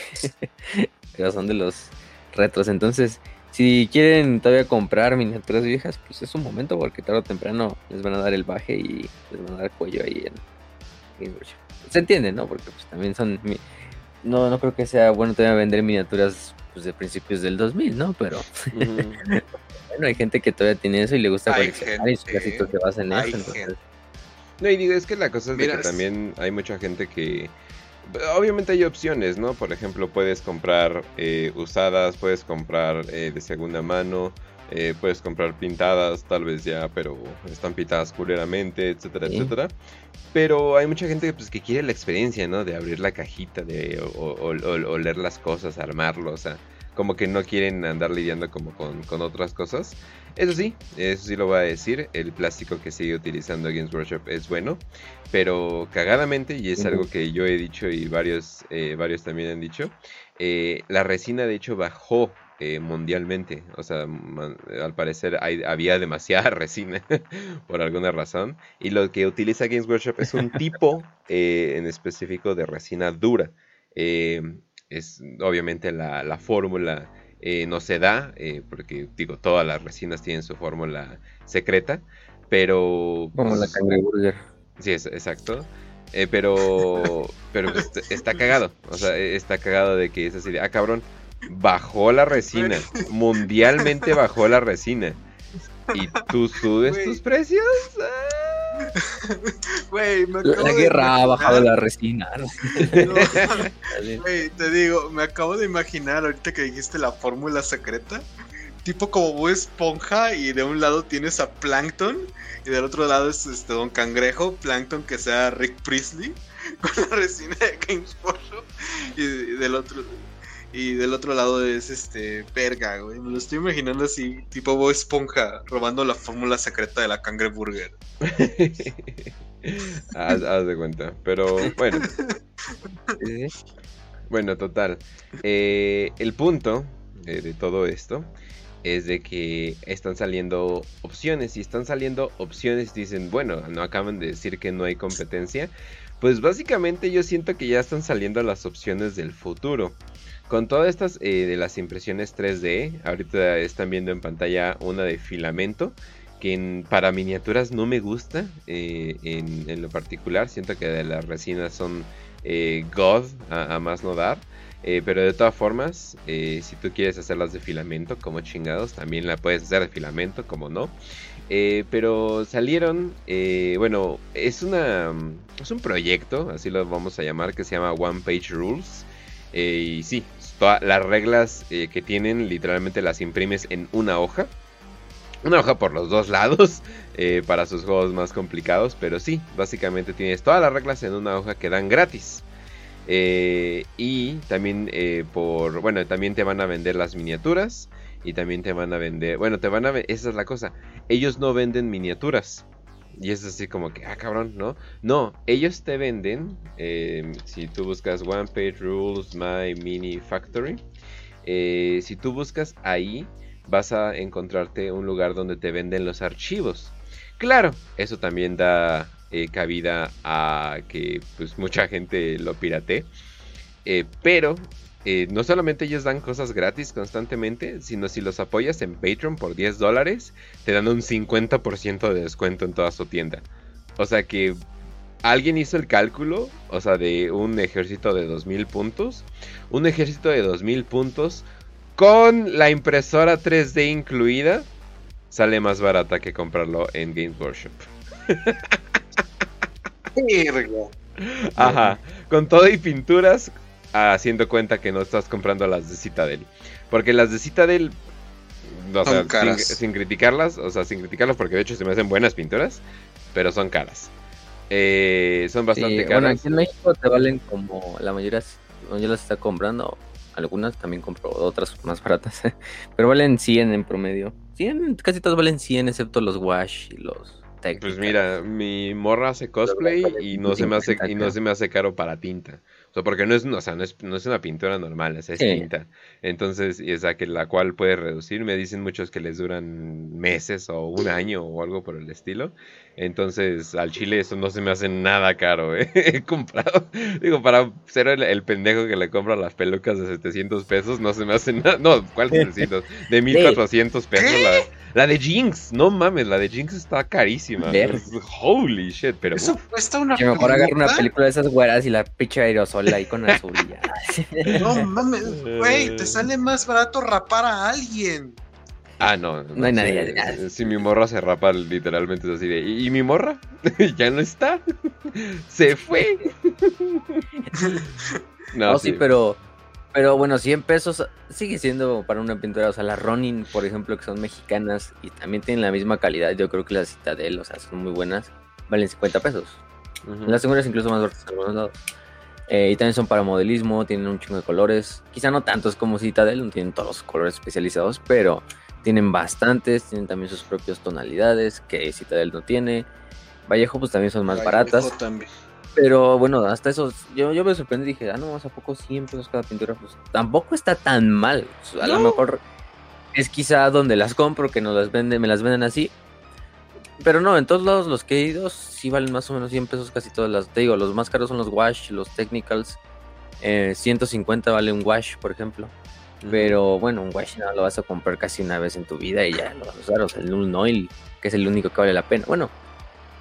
Pero son de los retros. Entonces, si quieren todavía comprar miniaturas viejas, pues es un momento porque tarde o temprano les van a dar el baje y les van a dar cuello ahí en Se entiende, ¿no? Porque pues también son. No, no creo que sea bueno todavía vender miniaturas pues, de principios del 2000, ¿no? Pero. bueno, hay gente que todavía tiene eso y le gusta coleccionar y sus casitos se basan en eso. Entonces, no, y digo, es que la cosa es que también hay mucha gente que... Obviamente hay opciones, ¿no? Por ejemplo, puedes comprar eh, usadas, puedes comprar eh, de segunda mano, eh, puedes comprar pintadas, tal vez ya, pero están pintadas culeramente, etcétera, etcétera. Pero hay mucha gente pues, que quiere la experiencia, ¿no? De abrir la cajita, de o, leer las cosas, armarlo, o sea, como que no quieren andar lidiando como con, con otras cosas. Eso sí, eso sí lo voy a decir, el plástico que sigue utilizando Games Workshop es bueno, pero cagadamente, y es algo que yo he dicho y varios, eh, varios también han dicho, eh, la resina de hecho bajó eh, mundialmente, o sea, al parecer había demasiada resina por alguna razón, y lo que utiliza Games Workshop es un tipo en específico de resina dura. Es obviamente la, la fórmula eh, no se da, eh, porque digo, todas las resinas tienen su fórmula secreta, pero... Como la la burger. Sí, es, exacto. Eh, pero pero pues, está cagado, o sea, está cagado de que es así de, ah, cabrón, bajó la resina, mundialmente bajó la resina. ¿Y tú subes tus precios? la guerra ha bajado la resina. te digo, me acabo de imaginar ahorita que dijiste la fórmula secreta. Tipo como Esponja y de un lado tienes a Plankton y del otro lado es este Don Cangrejo, Plankton que sea Rick Priestley con la resina de Games y del otro y del otro lado es este verga, güey. Me lo estoy imaginando así, tipo Bob Esponja, robando la fórmula secreta de la cangreburger. haz, haz, de cuenta. Pero bueno. bueno, total. Eh, el punto eh, de todo esto es de que están saliendo opciones y están saliendo opciones dicen, bueno, no acaban de decir que no hay competencia. Pues básicamente yo siento que ya están saliendo las opciones del futuro. Con todas estas eh, de las impresiones 3D, ahorita están viendo en pantalla una de filamento, que para miniaturas no me gusta eh, en, lo particular. Siento que las resinas son eh, God a, más no dar. pero de todas formas, si tú quieres hacerlas de filamento, como chingados, también la puedes hacer de filamento, como no. pero salieron, bueno, es una es un proyecto, así lo vamos a llamar, que se llama One Page Rules. y sí, todas las reglas eh, que tienen literalmente las imprimes en una hoja. Una hoja por los dos lados eh, para sus juegos más complicados. Pero sí, básicamente tienes todas las reglas en una hoja que dan gratis. Eh, y también por... Bueno, también te van a vender las miniaturas. Y también te van a vender... Bueno, te van a... Esa es la cosa. Ellos no venden miniaturas. Y es así como que, ah, cabrón, ¿no? No, ellos te venden, em, si tú buscas One Page Rules My Mini Factory, eh, si tú buscas ahí, vas a encontrarte un lugar donde te venden los archivos. Claro, eso también da eh, cabida a que pues mucha gente lo pirate. Eh, pero eh, no solamente ellos dan cosas gratis constantemente, sino si los apoyas en Patreon por 10 dólares, te dan un 50% de descuento en toda su tienda. O sea que alguien hizo el cálculo, o sea, de un ejército de 2000 puntos. Un ejército de 2000 puntos con la impresora 3D incluida sale más barata que comprarlo en Games Workshop. Ajá, con todo y pinturas, haciendo cuenta que no estás comprando las de Citadel. Porque las de Citadel, o sea, sin, criticarlas, o sea, sin criticarlas porque de hecho se me hacen buenas pinturas, pero son caras. Eh, son bastante caras. Bueno, aquí en México te valen como la mayoría, yo las está comprando, algunas también compro otras más baratas, pero valen 100 en promedio. 100, casi todas valen 100 excepto los wash y los pues mira, mi morra hace cosplay y no se me hace y no se me hace caro para tinta. O sea, porque no es, o sea, no es, no es una pintura normal, es tinta. Entonces, y esa que la cual puede reducir. Me dicen muchos que les duran meses o un año o algo por el estilo. Entonces, al chile eso no se me hace nada caro. ¿eh? He comprado, digo, para ser el, pendejo que le compra las pelucas de 700 pesos, no se me hace nada. No, ¿cuál 700? De 1400 pesos. La, la, de Jinx, no mames, la de Jinx está carísima. Holy shit, pero. Eso cuesta una. Que mejor agarro una película de esas güeras y la picha aerosol ahí con azul. no mames, güey, te sale más barato rapar a alguien. Ah, no. No, hay nadie. Si mi morra se rapa, literalmente es así de. ¿Y, mi morra? ya no está. se fue. no, sí. pero. Pero bueno, 100 pesos sigue siendo para una pintura. O sea, las Ronin, por ejemplo, que son mexicanas y también tienen la misma calidad. Yo creo que las Citadel, o sea, son muy buenas. Valen 50 pesos. Las seguras incluso más baratas en algunos lados. Eh, y también son para modelismo, tienen un chingo de colores. Quizá no tantos como Citadel, no tienen todos los colores especializados, pero tienen bastantes, tienen también sus propias tonalidades que Citadel no tiene. Vallejo pues también son más baratas. Pero bueno, hasta eso, yo, yo me sorprendí y dije, ah, no, ¿a poco 100 pesos cada pintura? Pues tampoco está tan mal. A lo mejor es quizá donde las compro, que no las venden, me las venden así. Pero no, en todos lados los que he ido sí valen más o menos 100 pesos casi todas las. Te digo, los más caros son los wash, los technicals. 150 eh, vale un wash, por ejemplo. Pero bueno, un wash no lo vas a comprar casi una vez en tu vida y ya lo vas a usar. O sea, el Null Noil, que es el único que vale la pena. Bueno,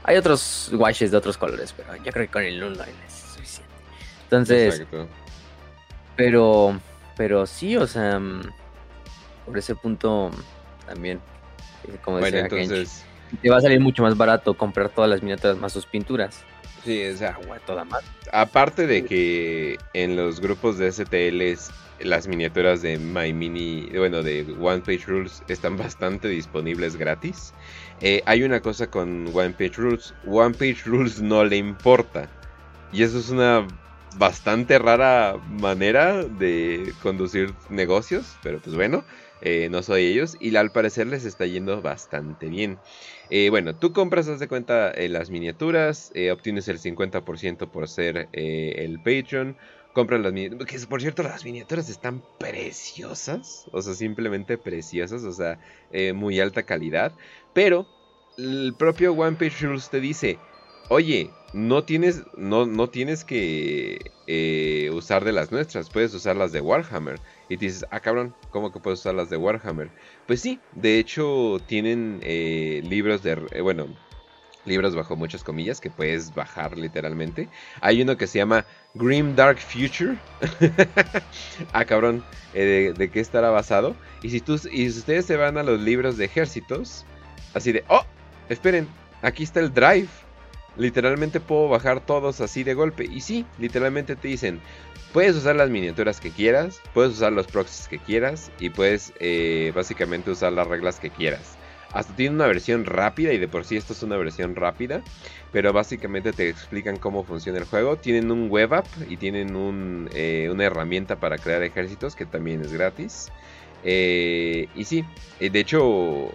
hay otros washes de otros colores, pero yo creo que con el Noil es suficiente. Entonces, pero, pero sí, o sea, mm, por ese punto también, eh, como bueno, entonces te va a salir mucho más barato comprar todas las miniaturas más sus pinturas. Sí, o sea, toda más. Aparte de que en los grupos de STLs las miniaturas de My Mini, bueno, de One Page Rules están bastante disponibles gratis. Eh, hay una cosa con One Page Rules, One Page Rules no le importa. Y eso es una bastante rara manera de conducir negocios, pero pues bueno, eh, no soy ellos y al parecer les está yendo bastante bien. Eh, bueno, tú compras, haz de cuenta, las miniaturas, obtienes el 50% por ser el Patreon, compras las miniaturas, que por cierto las miniaturas están preciosas, o sea, simplemente preciosas, o sea, muy alta calidad, pero el propio One Page Rules te dice, oye, no tienes, no, no tienes que eh, usar de las nuestras, puedes usar las de Warhammer. Y te dices, ah cabrón, ¿cómo que puedes usar las de Warhammer? Pues sí, de hecho tienen eh, libros de, eh, bueno, libros bajo muchas comillas que puedes bajar literalmente. Hay uno que se llama Grim Dark Future. ah, cabrón, de, de, qué estará basado? Y si, tú, y si ustedes se van a los libros de ejércitos, así de, oh, esperen, aquí está el Drive. Literalmente puedo bajar todos así de golpe. Y sí, literalmente te dicen, puedes usar las miniaturas que quieras, puedes usar los proxies que quieras y puedes eh, básicamente usar las reglas que quieras. Hasta tiene una versión rápida y de por sí esto es una versión rápida, pero básicamente te explican cómo funciona el juego. Tienen un web app y tienen eh, una herramienta para crear ejércitos que también es gratis. Eh, y sí, de hecho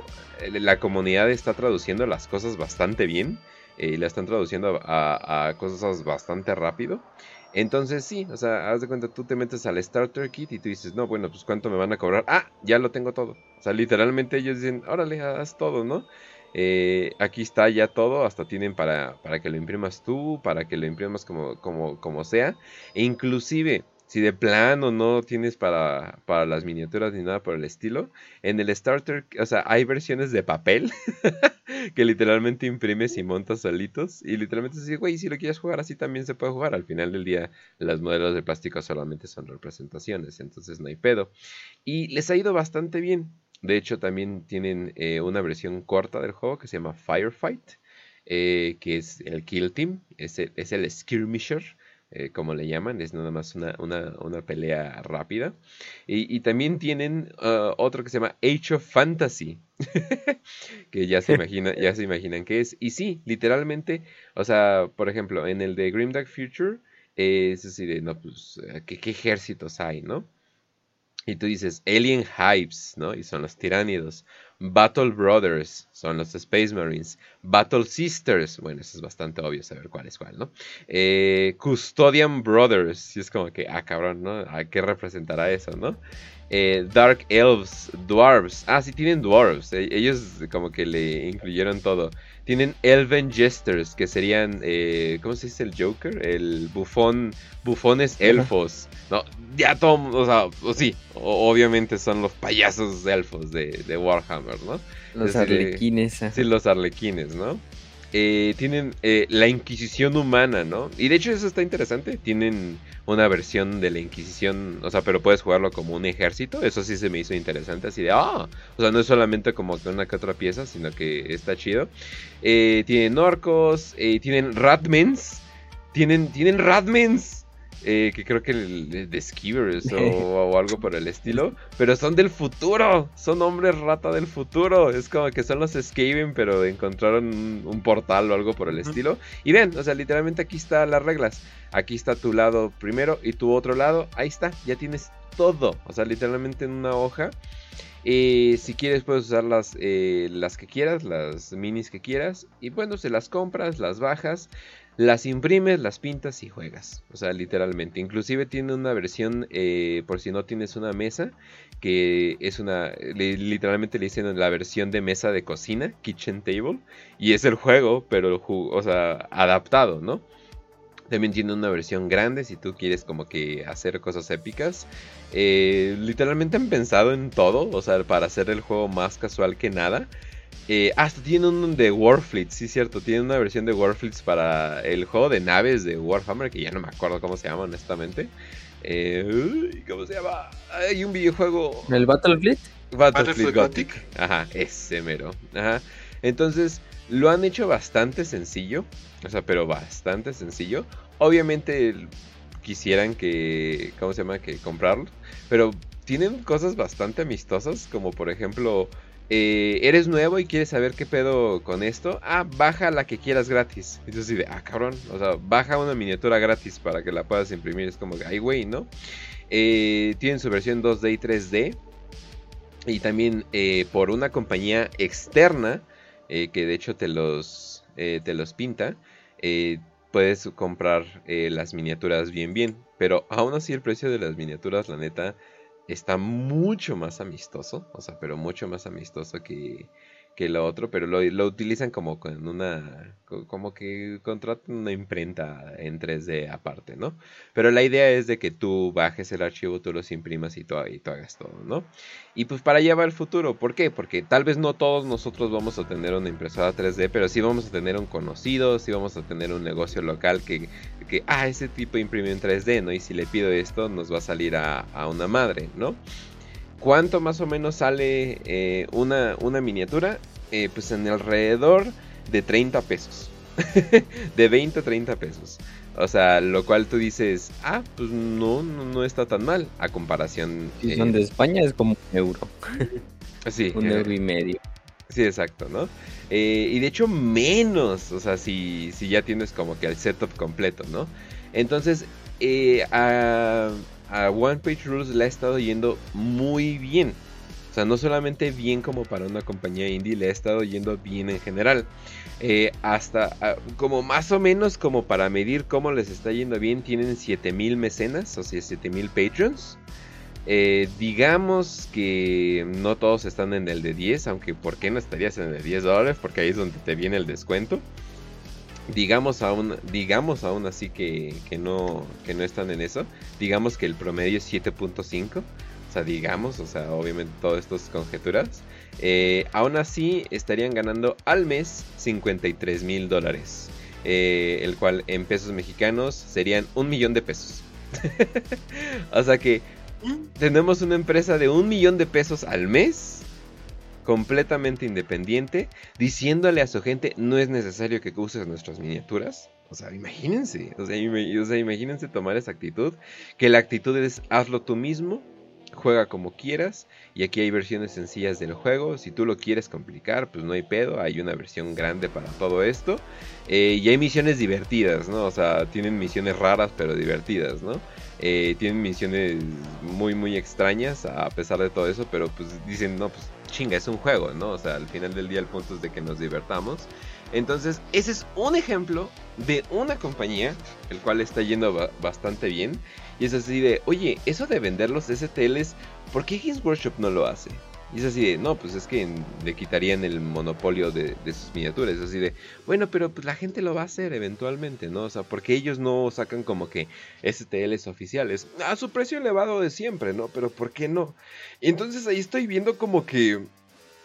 la comunidad está traduciendo las cosas bastante bien y la están traduciendo a, cosas bastante rápido. Entonces sí, o sea, haz de cuenta, tú te metes al Starter Kit y tú dices, no, bueno, pues cuánto me van a cobrar. Ah, ya lo tengo todo. O sea, literalmente ellos dicen, órale, haz todo, ¿no? Eh, aquí está ya todo, hasta tienen para, para que lo imprimas tú, para que lo imprimas como, como, como sea. E inclusive, si de plano no tienes para, para las miniaturas ni nada por el estilo, en el starter, o sea, hay versiones de papel que literalmente imprimes y montas solitos. Y literalmente dice, güey, si lo quieres jugar así también se puede jugar. Al final del día, las modelos de plástico solamente son representaciones, entonces no hay pedo. Y les ha ido bastante bien. De hecho, también tienen eh, una versión corta del juego que se llama Firefight, eh, que es el Kill Team, es es el Skirmisher. Eh, como le llaman, es nada más una, una, pelea rápida. Y, también tienen uh, otro que se llama Age of Fantasy, que ya se, imagina, ya se imaginan qué es. Y sí, literalmente, o sea, por ejemplo, en el de Grim Dark Future, es así de, no, pues, ¿qué, qué ejércitos hay, no? Y tú dices, Alien Hypes, ¿no? Y son los tiránidos. Battle Brothers, son los Space Marines. Battle Sisters, bueno, eso es bastante obvio saber cuál es cuál, ¿no? Eh, Custodian Brothers, y es como que, ah, cabrón, ¿no? ¿A qué representará eso, no? Eh, Dark Elves, Dwarves. Ah, sí, tienen Dwarves. E, ellos como que le incluyeron todo. Tienen Elven Jesters, que serían, eh, ¿cómo se dice el Joker? El bufón, bufones elfos. No, ya todo, o sea, o sí, obviamente son los payasos elfos de, de Warhammer, ¿no? Los arlequines. Sí, los arlequines, ¿no? Eh, tienen eh, la Inquisición humana, ¿no? Y de hecho eso está interesante. Tienen una versión de la Inquisición, o sea, pero puedes jugarlo como un ejército. Eso sí se me hizo interesante, así de, ah, o sea, no es solamente como que una que otra pieza, sino que está chido. Eh, tienen orcos, tienen ratmens, tienen, tienen ratmens. Eh, que creo que el, de Skivers o, algo por el estilo, pero son del futuro, son hombres rata del futuro, es como que son los Skaven, pero encontraron un, portal o algo por el estilo. Y ven, o sea, literalmente aquí están las reglas, aquí está tu lado primero y tu otro lado, ahí está, ya tienes todo, o sea, literalmente en una hoja. Eh, si quieres puedes usar las, eh, las que quieras, las minis que quieras. Y bueno, se las compras, las bajas las imprimes, las pintas y juegas. O sea, literalmente. Inclusive tiene una versión, eh, por si no tienes una mesa, que es una, literalmente le dicen la versión de mesa de cocina, kitchen table, y es el juego, pero, o sea, adaptado, ¿no? También tiene una versión grande si tú quieres como que hacer cosas épicas. Eh, literalmente han pensado en todo, o sea, para hacer el juego más casual que nada. Eh, hasta tiene un de Warfleet, sí, cierto. Tiene una versión de Warfleets para el juego de naves de Warhammer, que ya no me acuerdo cómo se llama, honestamente. Eh, ¿Cómo se llama? Hay un videojuego. ¿El Battlefleet? Battlefleet, Gothic. Ajá, ese mero. Ajá. Entonces, lo han hecho bastante sencillo. O sea, pero bastante sencillo. Obviamente quisieran que. ¿Cómo se llama? Que comprarlo. Pero tienen cosas bastante amistosas. Como por ejemplo eh, eres nuevo y quieres saber qué pedo con esto, ah, baja la que quieras gratis. Así de, ah, cabrón, o sea, baja una miniatura gratis para que la puedas imprimir. Es como ay, güey, ¿no? Eh, tienen su versión 2D y 3D. Y también eh, por una compañía externa, que de hecho te los, te los pinta, puedes comprar las miniaturas bien, bien. Pero aún así el precio de las miniaturas, la neta, está mucho más amistoso, o sea, pero mucho más amistoso que, que lo otro, pero lo, lo, utilizan como con una, como que contratan una imprenta en 3D aparte, ¿no? Pero la idea es de que tú bajes el archivo, tú los imprimas y tú, y tú hagas todo, ¿no? Y pues para allá va el futuro, ¿por qué? Porque tal vez no todos nosotros vamos a tener una impresora 3D, pero sí vamos a tener un conocido, sí vamos a tener un negocio local que, que ah, ese tipo imprimió en 3D, ¿no? Y si le pido esto, nos va a salir a, a una madre, ¿no? ¿Cuánto más o menos sale eh, una, una, miniatura? Eh, pues en alrededor de 30 pesos. de 20 a 30 pesos. O sea, lo cual tú dices, ah, pues no, no, está tan mal a comparación. Si son de España es como un euro. sí. un euro y medio. Sí, exacto, ¿no? Eh, y de hecho menos, o sea, si, si ya tienes como que el setup completo, ¿no? Entonces, a a One Page Rules le ha estado yendo muy bien. O sea, no solamente bien como para una compañía indie, le ha estado yendo bien en general. Eh, hasta como más o menos como para medir cómo les está yendo bien, tienen 7000 mecenas, o sea, 7000 patrons. Eh, digamos que no todos están en el de 10, aunque ¿por qué no estarías en el de 10 dólares? Porque ahí es donde te viene el descuento. Digamos aún, digamos aún así que, no, que no están en eso, digamos que el promedio es 7.5, o sea, digamos, o sea, obviamente todo esto es conjeturas, eh, aún así estarían ganando al mes 53 mil dólares, eh, el cual en pesos mexicanos serían un millón de pesos. o sea que tenemos una empresa de un millón de pesos al mes completamente independiente, diciéndole a su gente no es necesario que uses nuestras miniaturas. O sea, imagínense, o sea, imagínense tomar esa actitud, que la actitud es hazlo tú mismo, juega como quieras, y aquí hay versiones sencillas del juego, si tú lo quieres complicar, pues no hay pedo, hay una versión grande para todo esto, eh, y hay misiones divertidas, ¿no? O sea, tienen misiones raras pero divertidas, ¿no? Eh, tienen misiones muy muy extrañas a pesar de todo eso, pero pues dicen, no, pues chinga, es un juego, ¿no? O sea, al final del día el punto es de que nos divertamos. Entonces, ese es un ejemplo de una compañía, el cual está yendo bastante bien. Y es así de, oye, eso de vender los STLs, ¿por qué Games Workshop no lo hace? Y es así de, no, pues es que le quitarían el monopolio de, sus miniaturas. Es así de, bueno, pero pues la gente lo va a hacer eventualmente, ¿no? O sea, porque ellos no sacan como que STLs oficiales a su precio elevado de siempre, ¿no? Pero ¿por qué no? Y entonces ahí estoy viendo como que,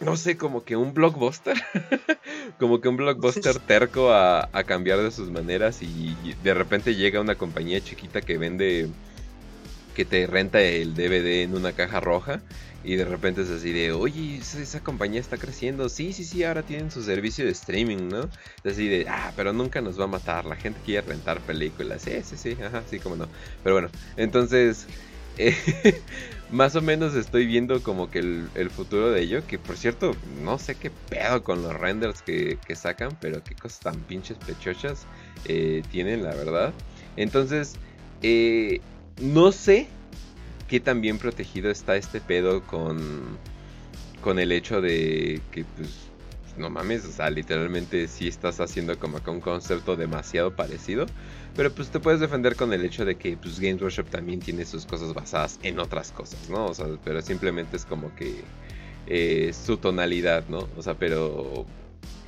no sé, como que un blockbuster. como que un blockbuster terco a, a cambiar de sus maneras y de repente llega una compañía chiquita que vende, que te renta el DVD en una caja roja y de repente es así de, oye, esa, compañía está creciendo. Sí, sí, sí, ahora tienen su servicio de streaming, ¿no? Es así de, ah, pero nunca nos va a matar. La gente quiere rentar películas. Sí, sí, sí, ajá, sí, como no. Pero bueno, entonces, eh, más o menos estoy viendo como que el, futuro de ello. Que por cierto, no sé qué pedo con los renders que, sacan, pero qué cosas tan pinches pechochas eh, tienen, la verdad. Entonces, eh, no sé qué tan bien protegido está este pedo con, con el hecho de que, pues, no mames, o sea, literalmente sí estás haciendo como que un concepto demasiado parecido. Pero pues te puedes defender con el hecho de que pues, Games Workshop también tiene sus cosas basadas en otras cosas, ¿no? O sea, pero simplemente es como que eh, su tonalidad, ¿no? O sea, pero...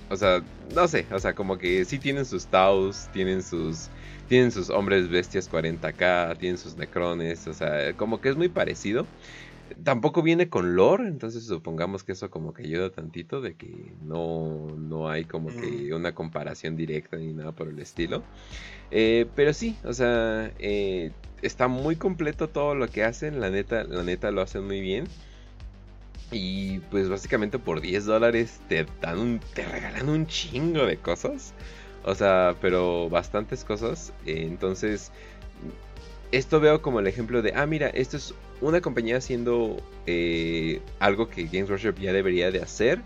O sea, no sé, o sea, como que sí tienen sus Taos, tienen sus tienen sus hombres bestias 40k, tienen sus necrones, o sea, como que es muy parecido. Tampoco viene con lore, entonces supongamos que eso como que ayuda tantito de que no, no hay como que una comparación directa ni nada por el estilo. Eh, pero sí, o sea, eh, está muy completo todo lo que hacen, la neta, la neta lo hacen muy bien. Y pues básicamente por 10 dólares te dan te regalan un chingo de cosas. O sea, pero bastantes cosas. Eh, entonces, esto veo como el ejemplo de, ah, mira, esto es una compañía haciendo eh, algo que Games Workshop ya debería de hacer.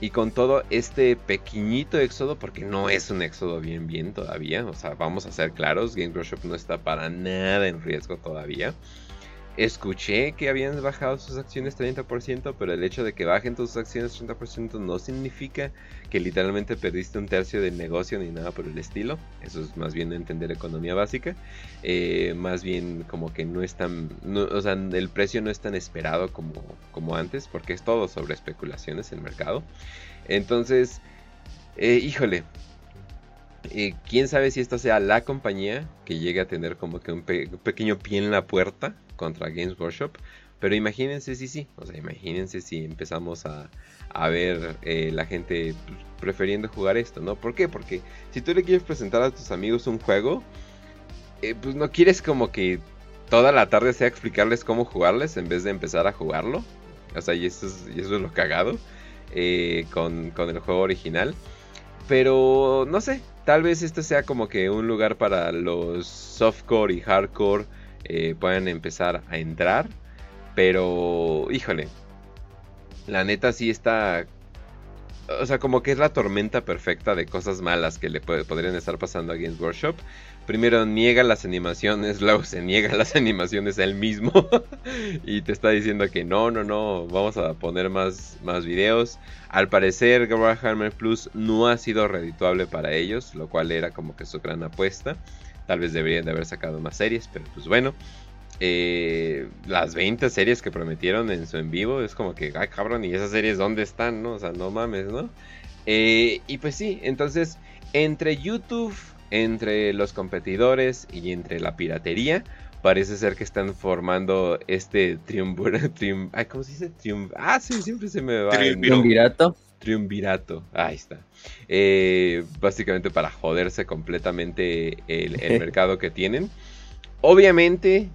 Y con todo este pequeñito éxodo, porque no es un éxodo bien, bien todavía. O sea, vamos a ser claros, Games Workshop no está para nada en riesgo todavía. Escuché que habían bajado sus acciones 30%, pero el hecho de que bajen tus acciones 30% no significa que literalmente perdiste un tercio del negocio ni nada por el estilo. Eso es más bien entender economía básica. Eh, más bien como que no es tan... o sea, el precio no es tan esperado como, como antes, porque es todo sobre especulaciones en el mercado. Entonces, eh, híjole, eh, quién sabe si esta sea la compañía que llegue a tener como que un, pequeño pie en la puerta contra Games Workshop. Pero imagínense si sí, o sea, imagínense si empezamos a, ver eh, la gente prefiriendo jugar esto, ¿no? ¿Por qué? Porque si tú le quieres presentar a tus amigos un juego, eh, pues no quieres como que toda la tarde sea explicarles cómo jugarles en vez de empezar a jugarlo. O sea, y eso es, y eso es lo cagado con, con el juego original. Pero no sé, tal vez este sea como que un lugar para los softcore y hardcore eh, puedan empezar a entrar. Pero, híjole, la neta sí está... O sea, como que es la tormenta perfecta de cosas malas que le podrían estar pasando a Games Workshop primero niega las animaciones, luego se niega las animaciones él mismo y te está diciendo que no, no, no, vamos a poner más, más videos. Al parecer Warhammer Plus no ha sido redituable para ellos, lo cual era como que su gran apuesta. Tal vez deberían de haber sacado más series, pero pues bueno. Eh, las 20 series que prometieron en su en vivo es como que, ay cabrón, ¿y esas series dónde están? ¿No? O sea, no mames, ¿no? Eh, y pues sí, entonces entre YouTube, entre los competidores y entre la piratería, parece ser que están formando este triunvirato. ¿Cómo se dice? ah, sí, siempre se me va. Triunvirato. Triunvirato, ahí está. Eh, básicamente para joderse completamente el, mercado que tienen. Obviamente,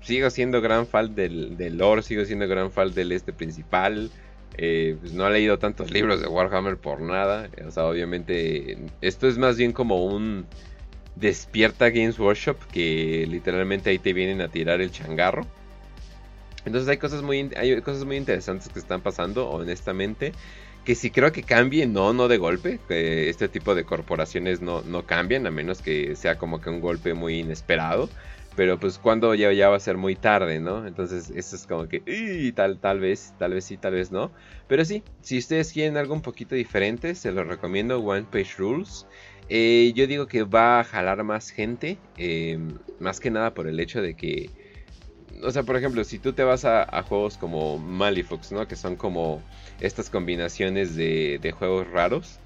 sigo siendo gran fan del, del lore, sigo siendo gran fan del este principal. Eh, pues no he leído tantos libros de Warhammer por nada. O sea, obviamente, esto es más bien como un despierta Games Workshop que literalmente ahí te vienen a tirar el changarro. Entonces hay cosas muy, hay cosas muy interesantes que están pasando, honestamente. Que si creo que cambie, no, no de golpe. Este tipo de corporaciones no, no cambian, a menos que sea como que un golpe muy inesperado. Pero pues cuando ya, ya va a ser muy tarde, ¿no? Entonces eso es como que, tal, tal vez, tal vez sí, tal vez no. Pero sí, si ustedes quieren algo un poquito diferente, se lo recomiendo, One Page Rules. Eh, yo digo que va a jalar más gente, em, más que nada por el hecho de que, o sea, por ejemplo, si tú te vas a, juegos como Malifox, ¿no? Que son como estas combinaciones de, juegos raros.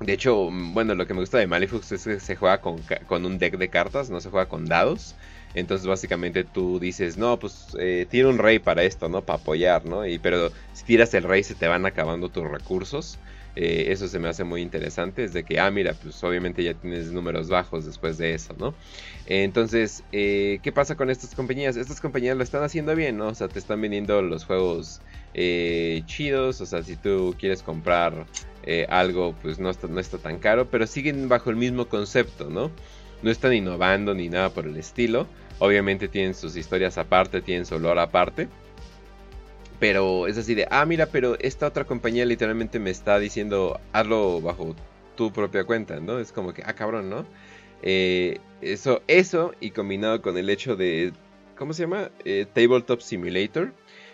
De hecho, bueno, lo que me gusta de Malifox es que se juega con, un deck de cartas, no se juega con dados. Entonces básicamente tú dices, no, pues eh, tira un rey para esto, ¿no? Para apoyar, ¿no? Y, pero si tiras el rey se te van acabando tus recursos. Eh, eso se me hace muy interesante. Es de que, ah, mira, pues obviamente ya tienes números bajos después de eso, ¿no? entonces, eh, ¿qué pasa con estas compañías? Estas compañías lo están haciendo bien, ¿no? O sea, te están vendiendo los juegos eh, chidos. O sea, si tú quieres comprar algo, pues no está, no está tan caro. Pero siguen bajo el mismo concepto, ¿no? No están innovando ni nada por el estilo. Obviamente tienen sus historias aparte, tienen su olor aparte. Pero es así de, ah, mira, pero esta otra compañía literalmente me está diciendo, hazlo bajo tu propia cuenta, ¿no? Es como que, ah, cabrón, ¿no? Eh, eso, eso y combinado con el hecho de, ¿cómo se llama? Eh, Tabletop Simulator.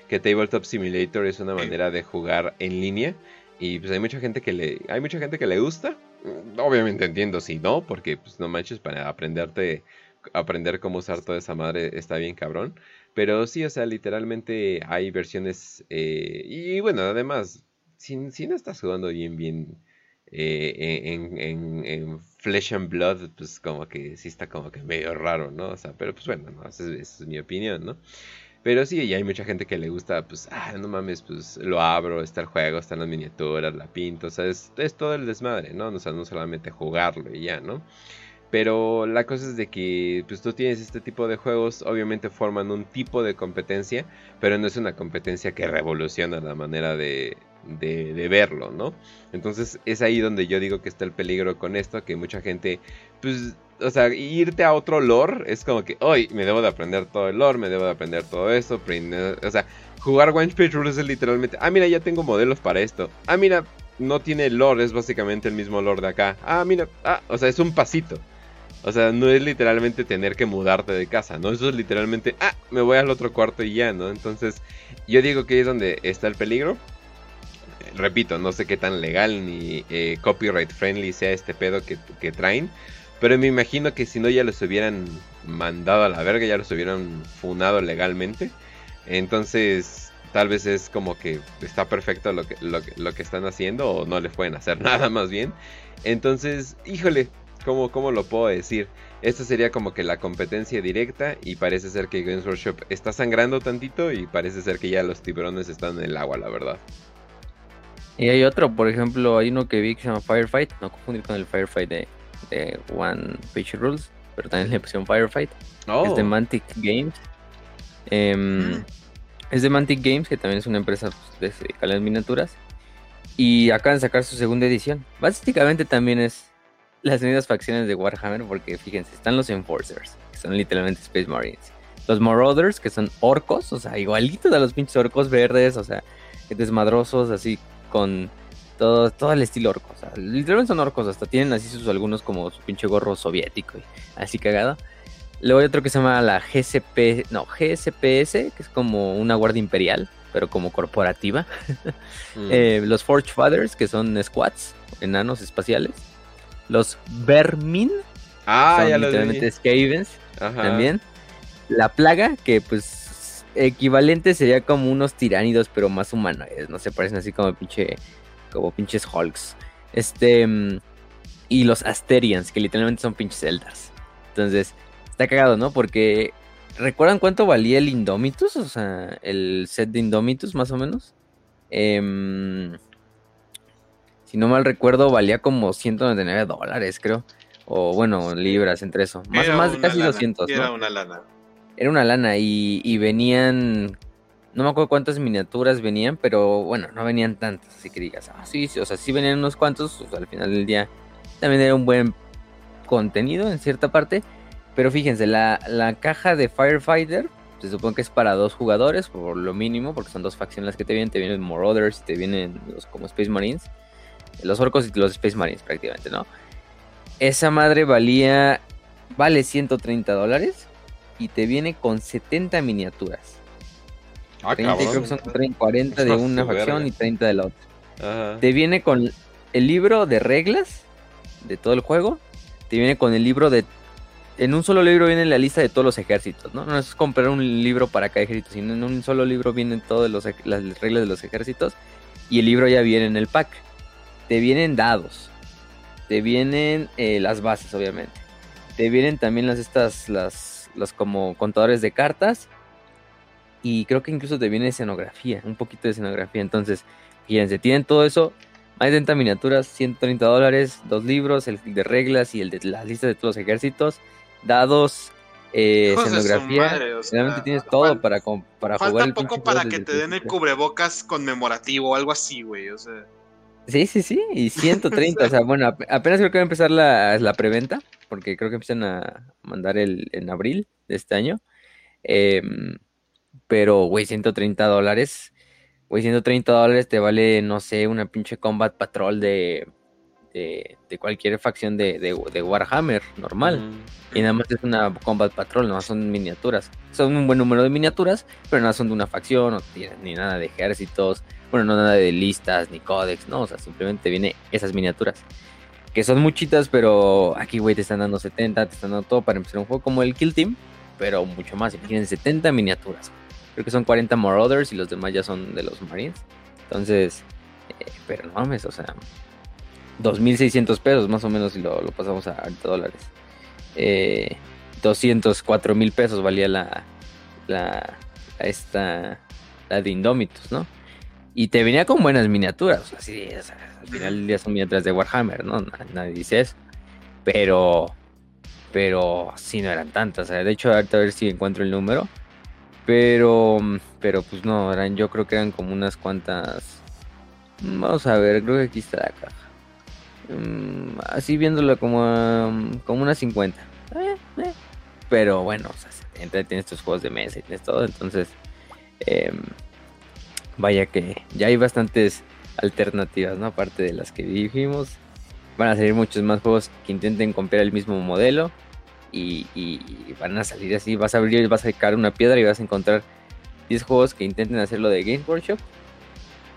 Que Tabletop Simulator es una manera de jugar en línea. Y pues hay mucha gente que le, hay mucha gente que le gusta. Obviamente entiendo si no, porque pues no manches para aprenderte, aprender cómo usar toda esa madre está bien cabrón. Pero sí, o sea, literalmente hay versiones. Eh, y bueno, además, si, no estás jugando bien, bien eh, en, en, Flesh and Blood, pues como que sí está como que medio raro, ¿no? O sea, pero pues bueno, ¿no? Esa es, mi opinión, ¿no? Pero sí, y hay mucha gente que le gusta, pues, ah, no mames, pues lo abro, está el juego, están las miniaturas, la pinto, o sea, es, es todo el desmadre, ¿no? O sea, no solamente jugarlo y ya, ¿no? Pero la cosa es de que pues tú tienes este tipo de juegos, obviamente forman un tipo de competencia, pero no es una competencia que revoluciona la manera de, de, verlo, ¿no? Entonces es ahí donde yo digo que está el peligro con esto, que mucha gente, pues, o sea, irte a otro lore es como que, hoy me debo de aprender todo el lore, me debo de aprender todo esto, o sea, jugar One Page Rules es literalmente, ah, mira, ya tengo modelos para esto, ah, mira, no tiene lore, es básicamente el mismo lore de acá, ah, mira, ah, o sea, es un pasito. O sea, no es literalmente tener que mudarte de casa, ¿no? Eso es literalmente, ah, me voy al otro cuarto y ya, ¿no? Entonces, yo digo que es donde está el peligro. Repito, no sé qué tan legal ni eh, copyright friendly sea este pedo que, traen. Pero me imagino que si no ya los hubieran mandado a la verga, ya los hubieran funado legalmente. Entonces, tal vez es como que está perfecto lo que, lo, que están haciendo o no le pueden hacer nada más bien. Entonces, híjole, ¿Cómo, ¿Cómo lo puedo decir? Esta sería como que la competencia directa y parece ser que Games Workshop está sangrando tantito y parece ser que ya los tiburones están en el agua, la verdad. Y hay otro, por ejemplo, hay uno que vi que se llama Firefight, no confundir con el Firefight de, One Page Rules, pero también le pusieron Firefight. Es de oh. Mantic Games. Em, mm. Es de Mantic Games, que también es una empresa pues, de calidad miniaturas. Y acaban de sacar su segunda edición. Básicamente también es las unidas facciones de Warhammer porque fíjense, están los Enforcers, que son literalmente Space Marines. Los Marauders, que son orcos, o sea, igualitos a los pinches orcos verdes, o sea, desmadrosos, así con todo, todo el estilo orco. O sea, literalmente son orcos, hasta tienen así sus algunos como su pinche gorro soviético, y así cagado. Luego hay otro que se llama la GCP, no, GSPS, que es como una guardia imperial, pero como corporativa. Mm. Eh, los Forge Fathers, que son squats, enanos espaciales los Vermin. Ah, son literalmente Skavens también. La plaga, que pues equivalente sería como unos tiránidos, pero más humanoides, no se parecen así como pinche, como pinches Hulks. Este, mm, y los Asterians, que literalmente son pinches celdas. Entonces, está cagado, ¿no? Porque ¿recuerdan cuánto valía el Indomitus? O sea, el set de Indomitus, más o menos. Em, si no mal recuerdo, valía como 199 dólares, creo. O bueno, libras entre eso. Más, más de casi 200. Era una lana. Era una lana y, y venían no me acuerdo cuántas miniaturas venían, pero bueno, no venían tantas, así que digas, ah, sí, sí, o sea, sí venían unos cuantos, al final del día también era un buen contenido en cierta parte, pero fíjense, la, la caja de Firefighter se supone que es para dos jugadores, por lo mínimo, porque son dos facciones las que te vienen, te vienen Marauders y te vienen los como Space Marines, los orcos y los Space Marines prácticamente, ¿no? Esa madre valía, vale 130 dólares y te viene con 70 miniaturas. Ah, 30, creo que son 30, 40 de una facción y 30 de la otra. Ajá. Te viene con el libro de reglas de todo el juego. Te viene con el libro de. En un solo libro viene la lista de todos los ejércitos, ¿no? No es comprar un libro para cada ejército, sino en un solo libro vienen todas las reglas de los ejércitos. Y el libro ya viene en el pack. Te vienen dados. Te vienen eh, las bases, obviamente. Te vienen también las estas, las, las como contadores de cartas. Y creo que incluso te viene escenografía, un poquito de escenografía. Entonces, fíjense, tienen todo eso. Más de 30 miniaturas, 130 dólares, dos libros, el de reglas y el de las listas de todos los ejércitos, dados, eh, escenografía. madre, o sea, Realmente tienes todo fal- para, para jugar Falta poco para que te den el cubrebocas conmemorativo o algo así, güey. O sea, Sí, sí, sí, y 130, o sea, bueno, ap- apenas creo que va a empezar la, la preventa, porque creo que empiezan a mandar el en abril de este año. Em, pero, güey, 130 dólares, güey, 130 dólares te vale, no sé, una pinche Combat Patrol de, de, de cualquier facción de, de, de Warhammer normal. Mm. Y nada más es una Combat Patrol, no son miniaturas. Son un buen número de miniaturas, pero no son de una facción, no tienen ni nada de ejércitos, bueno, no nada de listas, ni códex, no, o sea, simplemente viene esas miniaturas. Que son muchitas, pero aquí, güey, te están dando 70, te están dando todo para empezar un juego como el Kill Team, pero mucho más. Imagínense, 70 miniaturas. Creo que son 40 Marauders y los demás ya son de los Marines. Entonces, eh, pero no mames, o sea, 2.600 pesos más o menos si lo, lo pasamos a 40 dólares. Eh, 204 mil pesos valía la, la, la esta, la de Indomitus, ¿no? Y te venía con buenas miniaturas, o sea, sí, o sea, al final del día son miniaturas de Warhammer, ¿no? Na- Nadie dice eso. Pero, pero sí no eran tantas, de hecho ahorita a ver si encuentro el número. Pero, pero pues no, eran, yo creo que eran como unas cuantas. Vamos a ver, creo que aquí está la caja. Mm, así viéndolo como, como unas 50. Eh, eh. Pero bueno, o sea, 70, tienes tus juegos de mesa y tienes todo, entonces. em, vaya que ya hay bastantes alternativas, ¿no? Aparte de las que dijimos. Van a salir muchos más juegos que intenten copiar el mismo modelo. Y, van a salir así. Vas a abrir, vas a sacar una piedra y vas a encontrar 10 juegos que intenten hacerlo de Games Workshop.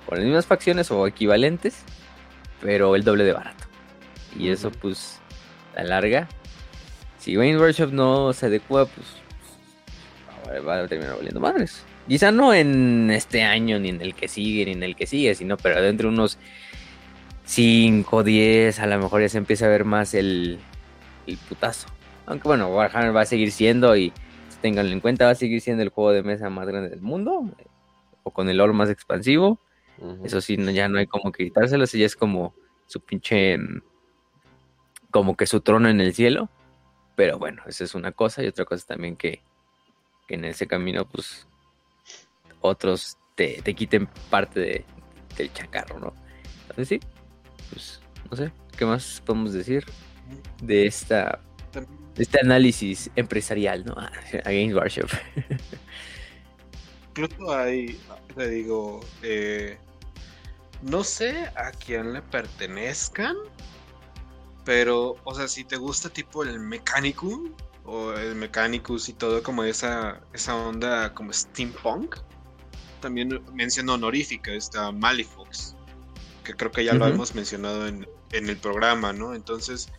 Con las mismas facciones o equivalentes. Pero el doble de barato. Y eso, pues, a la larga. Si Games Workshop no se adecua, pues. va- Va a terminar valiendo madres. Quizá no en este año, ni en el que sigue, ni en el que sigue, sino pero dentro de unos 5, 10, a lo mejor ya se empieza a ver más el, el putazo. Aunque bueno, Warhammer va a seguir siendo y tenganlo en cuenta, va a seguir siendo el juego de mesa más grande del mundo. O con el lore más expansivo. Eso sí, no- ya no hay como que quitárselo, eso ya es como su pinche. mm, Como que su trono en el cielo. Pero bueno, esa es una cosa. Y otra cosa también que, que en ese camino, pues. Otros te, te quiten parte de, del chacarro, ¿no? Entonces sí, pues no sé, ¿qué más podemos decir de esta este análisis empresarial, ¿no? A Games Workshop. incluso hay, te digo, eh, no sé a quién le pertenezcan, pero, o sea, si te gusta tipo el Mechanicum o el Mechanicus y todo como esa, esa onda como steampunk, también mención honorífica está Malifox, que creo que ya lo hemos mencionado en, en el programa, ¿no? Entonces,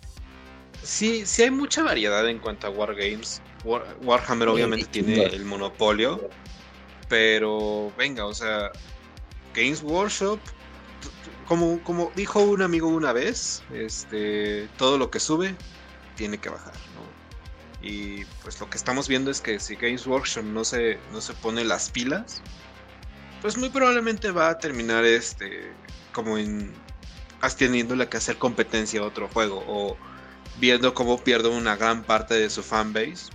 sí, sí hay mucha variedad en cuanto a Wargames. War- Warhammer obviamente sí, tiene claro. el monopolio, pero venga, o sea, Games Workshop, como, como dijo un amigo una vez, este, todo lo que sube tiene que bajar, ¿no? Y pues lo que estamos viendo es que si Games Workshop no se, no se pone las pilas, pues muy probablemente va a terminar este como en teniéndole que hacer competencia a otro juego o viendo cómo pierde una gran parte de su fanbase.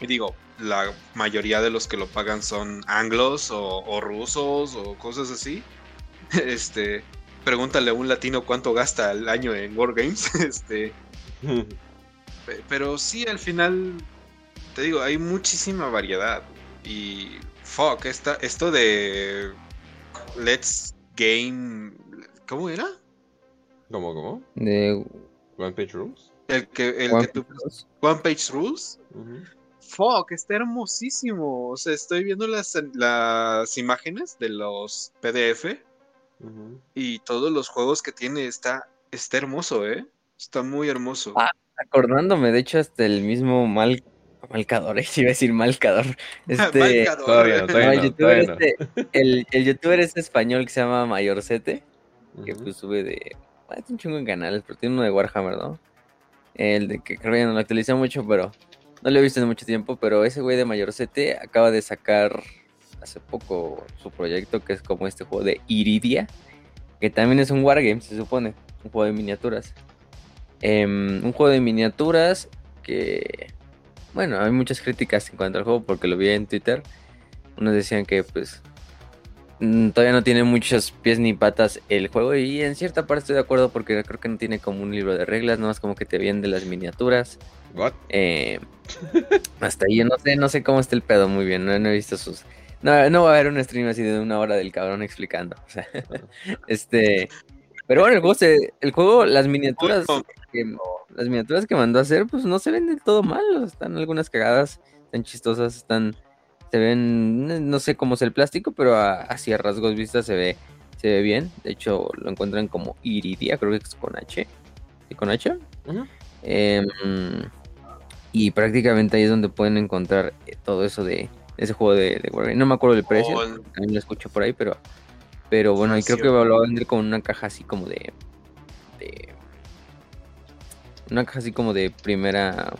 Y digo, la mayoría de los que lo pagan son anglos o, o rusos o cosas así. Este, pregúntale a un latino cuánto gasta al año en Wargames. Este, pero sí, al final, te digo, hay muchísima variedad. Y fuck, esta, esto de Let's Game. ¿Cómo era? ¿Cómo, cómo? De One Page Rules. El que, el One que tú- Piece. One Page Rules. Fuck, está hermosísimo. O sea, estoy viendo las, las imágenes de los PDF y todos los juegos que tiene. Está, está hermoso, ¿eh? Está muy hermoso. Ah. Acordándome, de hecho, hasta el mismo mal Malcador, eh, iba a decir Malcador. Este, Malcador. Todavía no, no, todavía el, no, youtuber no. este, el, el youtuber este español que se llama Mayorcete, que pues sube de. ah, tiene un chingo en canales, pero tiene uno de Warhammer, ¿no? El de que creo que no lo actualiza mucho, pero no lo he visto en mucho tiempo. Pero ese güey de Mayorcete acaba de sacar hace poco su proyecto, que es como este juego de Iridia, que también es un Wargame, se supone, un juego de miniaturas. Em, un juego de miniaturas que. Bueno, hay muchas críticas en cuanto al juego porque lo vi en Twitter. Unos decían que pues mm, todavía no tiene muchos pies ni patas el juego y en cierta parte estoy de acuerdo porque creo que no tiene como un libro de reglas, no más como que te vienen de las miniaturas. What? Eh, hasta ahí yo no sé, no sé cómo está el pedo muy bien, no, no he visto sus... No, no va a haber un stream así de una hora del cabrón explicando. o sea, este... Pero bueno, el juego, se- el juego las miniaturas que, las miniaturas que mandó a hacer, pues no se ven del todo mal. Están algunas cagadas, están chistosas, están. Se ven. No sé cómo es el plástico, pero a- así a rasgos vistas se ve. Se ve bien. De hecho, lo encuentran como Iridia, creo que es con H. ¿Sí, con H? Em, y prácticamente ahí es donde pueden encontrar eh, todo eso de ese juego de, de Wargame. No me acuerdo del precio, Oh, también lo escucho por ahí, pero pero bueno, y creo que lo va a vender con una caja así como de, de una caja así como de primera.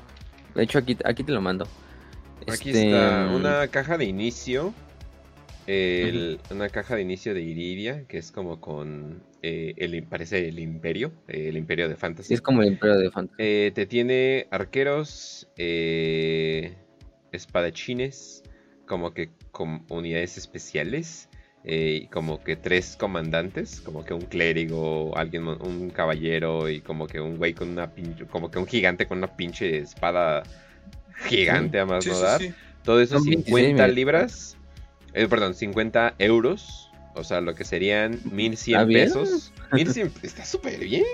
De hecho aquí aquí te lo mando. Aquí Este, está una caja de inicio. el- Una caja de inicio de Iridia, que es como con. eh, el, parece el Imperio, eh, el Imperio de Fantasy. sí, es como el Imperio de Fantasy. Eh, te tiene arqueros, espadachines, como que con unidades especiales, eh, como que tres comandantes, como que un clérigo, alguien, un caballero y como que un güey con una pinche, como que un gigante con una pinche espada gigante a más sí, no sí, dar. sí. Todo eso 26 50 mil. libras, eh, perdón, 50 euros, o sea, lo que serían 1100 ¿Está bien? pesos. 1100, está súper bien.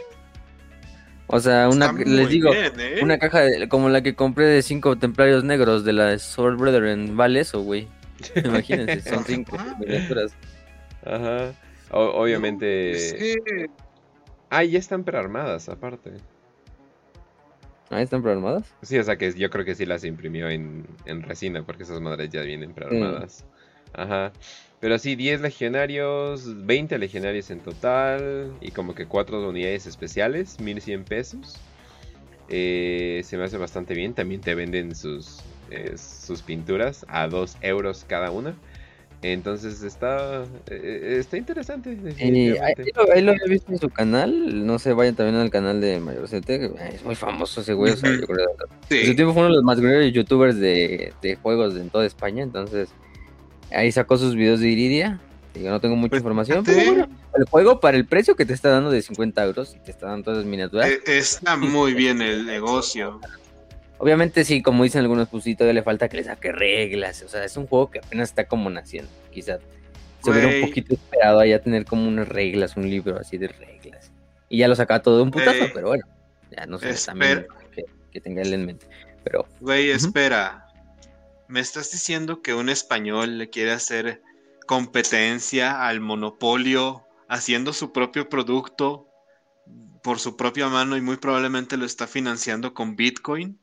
O sea, una, les digo, bien, ¿eh? una caja de- como la que compré de cinco templarios negros de la Sword Brethren, vale eso, güey. Imagínense, son cinco Ajá. miniaturas. Ajá. O- obviamente. Es que- Ah, ya están prearmadas, aparte. Ahí están programadas. Sí, o sea que yo creo que sí las imprimió en, en resina, porque esas madres ya vienen prearmadas. Ajá. Pero sí, 10 legionarios, 20 legionarios en total, y como que 4 unidades especiales, 1100 pesos. Eh, se me hace bastante bien. También te venden sus, eh, sus pinturas a 2 euros cada una. Entonces está, eh, está interesante. Eh, ahí, lo, ahí lo he visto en su canal. No sé, vayan también al canal de Mayorcete. Es muy famoso ese güey. En su sí. tiempo fue uno de los más grandes youtubers de, de juegos en toda España. Entonces, ahí sacó sus videos de Iridia. Yo no tengo mucha Pues, información. Pero bueno, el juego para el precio que te está dando de 50 euros y te está dando todas las miniaturas. Eh, Está muy bien el negocio. Obviamente, sí, como dicen algunos, pues sí, todavía le falta que le saque reglas. O sea, es un juego que apenas está como naciendo. Quizás se hubiera un poquito esperado a ya tener como unas reglas, un libro así de reglas. Y ya lo saca todo de un putazo, pero bueno, ya no sé también que, que tenga él en mente. Pero Güey, espera. ¿Me estás diciendo que un español le quiere hacer competencia al monopolio haciendo su propio producto por su propia mano y muy probablemente lo está financiando con Bitcoin?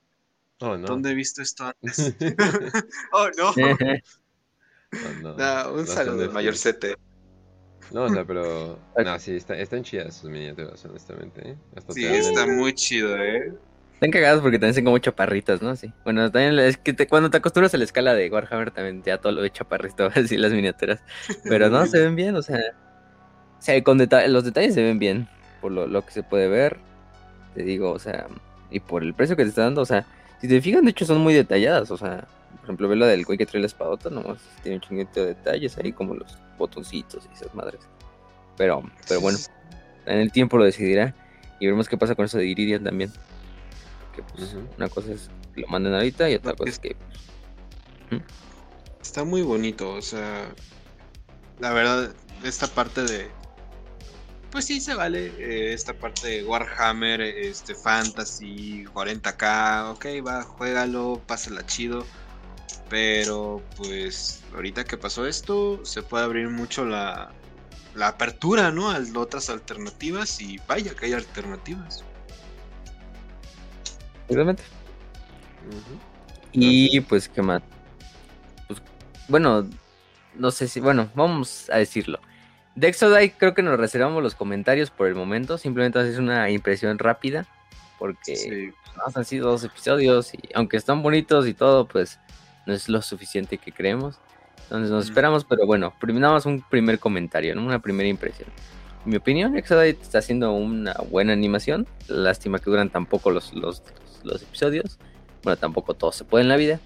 Oh, no. ¿Dónde he visto esto antes? oh, no. Ah, un no saludo, de- mayorcete. No, o sea, pero. No, sí, está, están chidas sus miniaturas, honestamente. ¿eh? Hasta sí, está muy chido, ¿eh? Están cagados porque también son como chaparritas, ¿no? Sí. Bueno, también es que cuando te acostumbras a la escala de Warhammer, también ya todo lo de chaparrito, así las miniaturas. Pero no, se ven bien, o sea. O sea, con los detalles se ven bien, por lo, lo que se puede ver. Te digo, o sea, y por el precio que te está dando, o sea, si te fijan, de hecho son muy detalladas, o sea, por ejemplo, ve la del güey que trae la espadota, nomás tiene un chinguito de detalles ahí, como los botoncitos y esas madres. Pero, pero bueno, en el tiempo lo decidirá. Y veremos qué pasa con eso de Iridian también. Que pues, una cosa es que lo manden ahorita y otra cosa es que. Pues, está muy bonito, o sea. La verdad, esta parte de. Pues sí se vale. Eh, esta parte de Warhammer, este Fantasy, 40k. Ok, va, juégalo, pásala chido pero pues ahorita que pasó esto, se puede abrir mucho la, la apertura, ¿no? A otras alternativas y vaya que hay alternativas. Exactamente. Y pues, ¿qué más? Pues, bueno, no sé si, bueno, vamos a decirlo. De Exodite creo que nos reservamos los comentarios por el momento, simplemente es una impresión rápida, porque pues, han sido dos episodios y aunque están bonitos y todo, pues no es lo suficiente que creemos. Entonces nos esperamos, pero bueno, nada un primer comentario, una primera impresión. En mi opinión, Exodite está haciendo una buena animación. Lástima que duran tampoco los, los, los episodios. Bueno, tampoco todo se puede en la vida.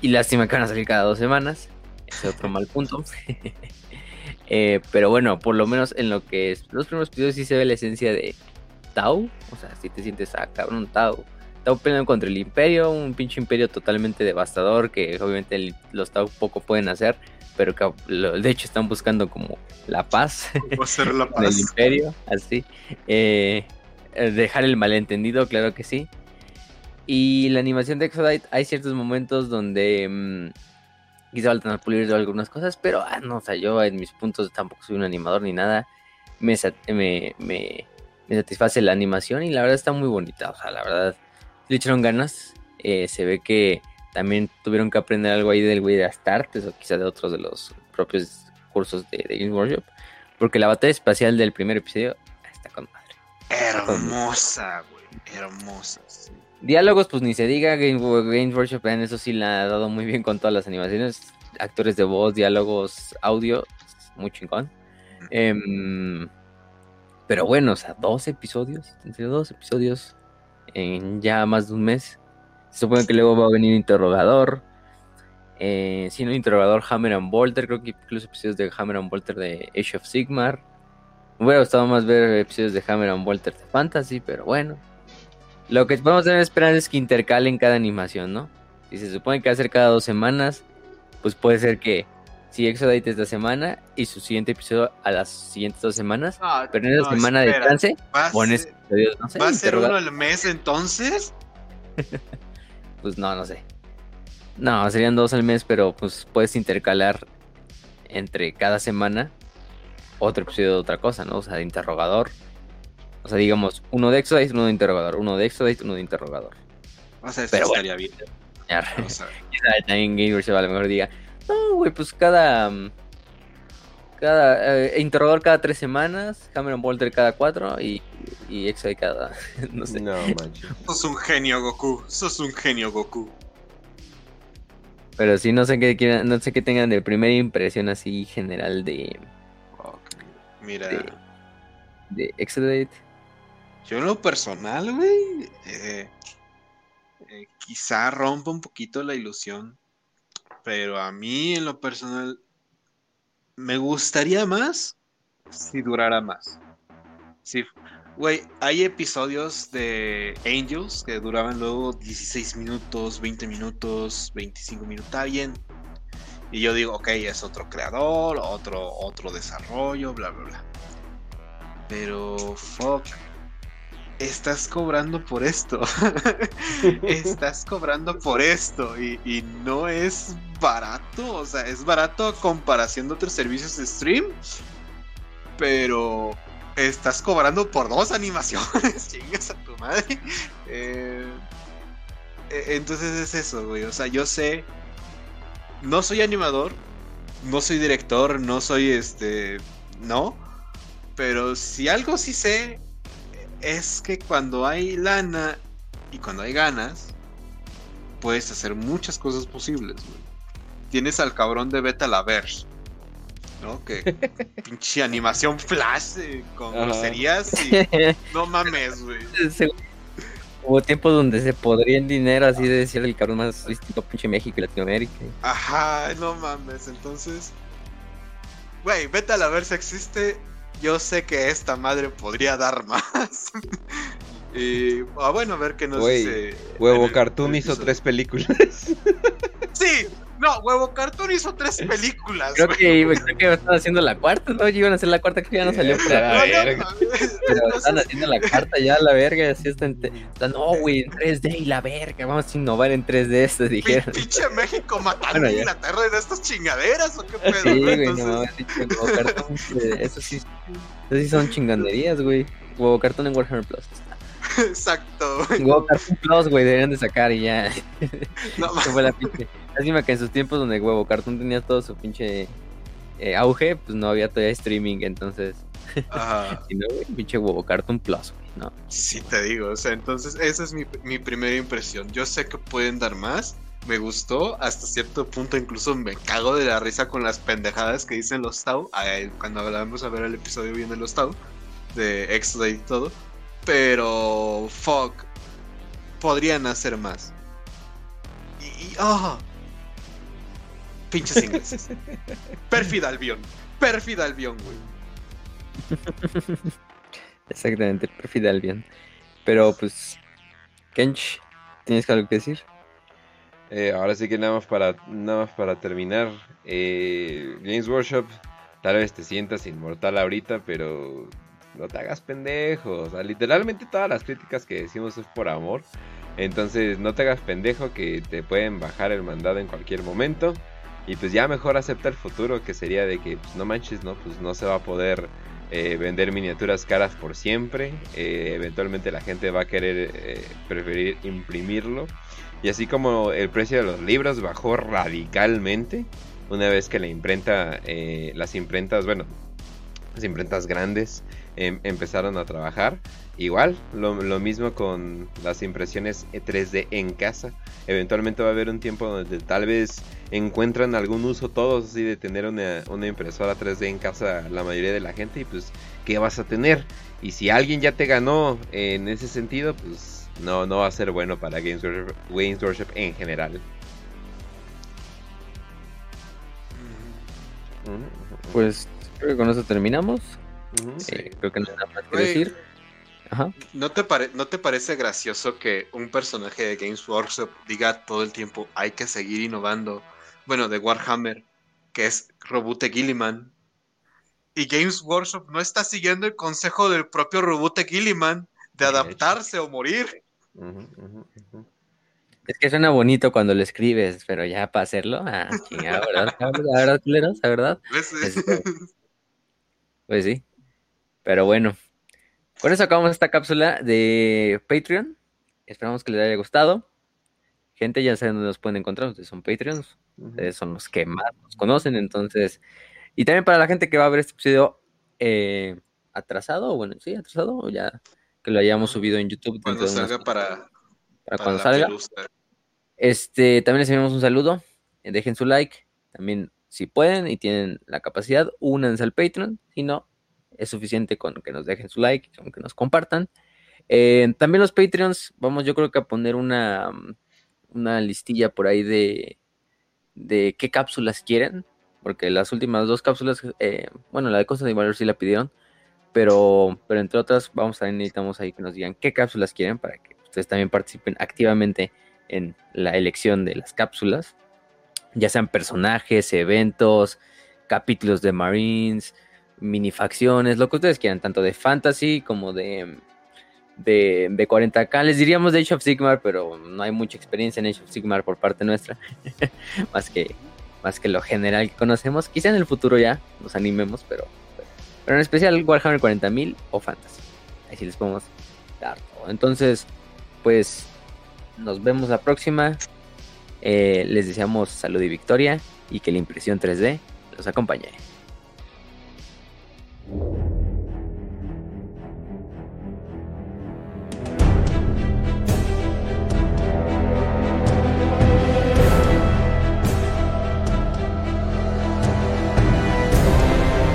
Y lástima que van a salir cada dos semanas. Ese es otro mal punto. Eh, pero bueno, por lo menos en lo que es los primeros episodios sí se ve la esencia de Tau. O sea, si te sientes a cabrón Tau Tau peleando contra el Imperio, un pinche Imperio totalmente devastador que obviamente los Tau poco pueden hacer, pero que de hecho están buscando como la paz, hacer la paz. del Imperio, así. Eh, dejar el malentendido, claro que sí. Y la animación de Exodite, hay ciertos momentos donde mm, quizá faltan pulir algunas cosas, pero ah, no, o sea, yo en mis puntos tampoco soy un animador ni nada. Me, me, me, me satisface la animación y la verdad está muy bonita. O sea, la verdad, le echaron ganas. Eh, se ve que también tuvieron que aprender algo ahí del güey de Astartes o quizá de otros de los propios cursos de, Games Workshop. Porque la batalla espacial del primer episodio está con madre. Hermosa, güey. Hermosa. Diálogos, pues ni se diga. Games, Workshop en eso sí la ha dado muy bien con todas las animaciones. Actores de voz, diálogos, audio. Muy chingón. Em, pero bueno, o sea, dos episodios. Dos episodios en ya más de un mes. Se supone que luego va a venir interrogador. Eh, si no, interrogador Hammer and Bolter. Creo que incluso episodios de Hammer and Bolter de Age of Sigmar. Me hubiera gustado más ver episodios de Hammer and Bolter de Fantasy, pero bueno. Lo que a tener esperar es que intercalen cada animación, ¿no? Si se supone que va a ser cada dos semanas, pues puede ser que si Exodite esta semana y su siguiente episodio a las siguientes dos semanas. pero en esa semana de trance, pones episodios, no sé. ¿Va a ser uno al mes entonces? pues no, no sé. No, serían dos al mes, pero pues puedes intercalar entre cada semana otro episodio de otra cosa, ¿no? O sea, de interrogador. O sea, digamos, uno de Exodite, uno de interrogador, uno de Exodite, uno de interrogador. O sea, eso pero estaría bien. Ya, o sea. también Gamer se va a lo mejor diga, no, güey, pues cada. Mm, cada. Eh, interrogador cada tres semanas, Cameron Bolter cada cuatro y, y Exo cada. no sé. No, manches. Sos un genio, Goku. Sos un genio, Goku. Pero sí, no sé qué no sé qué tengan de primera impresión así general de. Mira. De, de Exodate. Yo en lo personal, güey. Eh, eh, quizá rompa un poquito la ilusión pero a mí en lo personal me gustaría más si durara más. Sí, güey, hay episodios de Angels que duraban luego 16 minutos, 20 minutos, 25 minutos, está bien. Y yo digo, ok, es otro creador, otro, otro desarrollo, bla, bla, bla. Pero, fuck, estás cobrando por esto. estás cobrando por esto. Y, no es barato. O sea, es barato a comparación de otros servicios de stream. Pero estás cobrando por dos animaciones. Chingas a tu madre. Eh, e, entonces es eso, güey. O sea, yo sé. No soy animador. No soy director. No soy este no. Pero si algo sí sé, es que cuando hay lana y cuando hay ganas, puedes hacer muchas cosas posibles, güey. Tienes al cabrón de Beta Laverse, ¿no? Que pinche animación flash eh, con Ajá. groserías y no mames, güey. Hubo tiempos donde se podría en dinero así de decir el cabrón más distinto pinche México y Latinoamérica. Ajá, no mames, entonces. Güey, Beta Laverse existe. Yo sé que esta madre podría dar más. y ah, bueno, a ver qué nos Güey, dice. Huevo Cartoon hizo tres películas. Sí, no, Huevo Cartoon hizo tres películas. Creo que, creo que están haciendo la cuarta, ¿no? Iban a hacer la cuarta, creo que ya no salió por No, no. Pero están haciendo la cuarta ya, la verga, así está en... no, güey, en 3D y la verga, vamos a innovar en 3D, esto pin- dijeron. pinche México matando Bueno. Inglaterra en estas chingaderas o qué pedo, Sí, güey, no pinche huevo cartón, eh, eso sí, eso sí son chingaderías, güey. Huevo cartón en Warhammer Plus. exacto. güey. Huevo cartón Plus, güey, deberían de sacar y ya. No, Eso fue la pinche. Lástima que en sus tiempos donde Huevo Cartoon tenía todo su pinche eh, auge, pues no había todavía streaming, entonces. Ajá. Si no, güey, pinche Huevo Cartoon Plus, güey, ¿no? Sí, te digo, o sea, entonces esa es mi, mi primera impresión. Yo sé que pueden dar más, me gustó, hasta cierto punto incluso me cago de la risa con las pendejadas que dicen los Tau, eh, cuando hablamos a ver el episodio bien de los Tau, de X-Day y todo, pero fuck, podrían hacer más. Y, y ah, pinches ingleses. Pérfida Albion, pérfida Albion, güey. Exactamente, perfil bien. Pero pues. Kench, ¿tienes algo que decir? Eh, ahora sí que nada más para, nada más para terminar. eh, Games Workshop, tal vez te sientas inmortal ahorita, pero no te hagas pendejo. O sea, literalmente todas las críticas que decimos es por amor. Entonces no te hagas pendejo que te pueden bajar el mandado en cualquier momento. Y pues ya mejor acepta el futuro que sería de que pues, no manches, no, pues no se va a poder eh, vender miniaturas caras por siempre. Eh, eventualmente la gente va a querer eh, preferir imprimirlo. Y así como el precio de los libros bajó radicalmente una vez que la imprenta, las imprentas, bueno, las imprentas grandes em- empezaron a trabajar. Igual, lo, lo mismo con las impresiones 3D en casa. Eventualmente va a haber un tiempo donde tal vez encuentran algún uso todos así de tener una, una impresora 3D en casa la mayoría de la gente y pues, ¿qué vas a tener? Y si alguien ya te ganó en ese sentido, pues no, no va a ser bueno para Games Workshop, Games Workshop en general. Pues creo que con eso terminamos. Ujú. Sí. Eh, creo que no hay nada más que decir. Ajá. ¿No te, pare- ¿No te parece gracioso que un personaje de Games Workshop diga todo el tiempo hay que seguir innovando? Bueno, de Warhammer, que es Robute Gilliman. Y Games Workshop no está siguiendo el consejo del propio Robute Gilliman de adaptarse o morir. Es que suena bonito cuando lo escribes, pero ya para hacerlo, ah, chingada, ¿verdad? Verdad, culeros, la verdad. ¿Ves? Es- Pues sí. Pero bueno. Con eso acabamos esta cápsula de Patreon. Esperamos que les haya gustado. Gente, ya saben dónde nos pueden encontrar. Ustedes son Patreons. Ustedes son los que más nos conocen. Entonces. Y también para la gente que va a ver este episodio eh, atrasado. Bueno, sí, atrasado. o Ya que lo hayamos subido en YouTube. Cuando salga para, para para cuando salga. pelusa. Este, también les enviamos un saludo. Dejen su like. También, si pueden y tienen la capacidad, únanse al Patreon. Si no, es suficiente con que nos dejen su like, con que nos compartan. Eh, también los Patreons, vamos, yo creo que a poner una, una listilla por ahí de, de qué cápsulas quieren. Porque las últimas dos cápsulas, eh, bueno, la de Cosas de Valor sí la pidieron. Pero, pero entre otras, vamos a necesitamos ahí que nos digan qué cápsulas quieren para que ustedes también participen activamente en la elección de las cápsulas, ya sean personajes, eventos, capítulos de Marines, minifacciones, lo que ustedes quieran, tanto de fantasy como de, de, de 40k. Les diríamos de Age of Sigmar, pero no hay mucha experiencia en Age of Sigmar por parte nuestra, más, que, más que lo general que conocemos. Quizá en el futuro ya nos animemos, pero, pero en especial Warhammer 40.000 o fantasy. Ahí sí les podemos dar todo. Entonces, pues nos vemos la próxima. Eh, les deseamos salud y victoria y que la impresión 3D los acompañe. Thank you.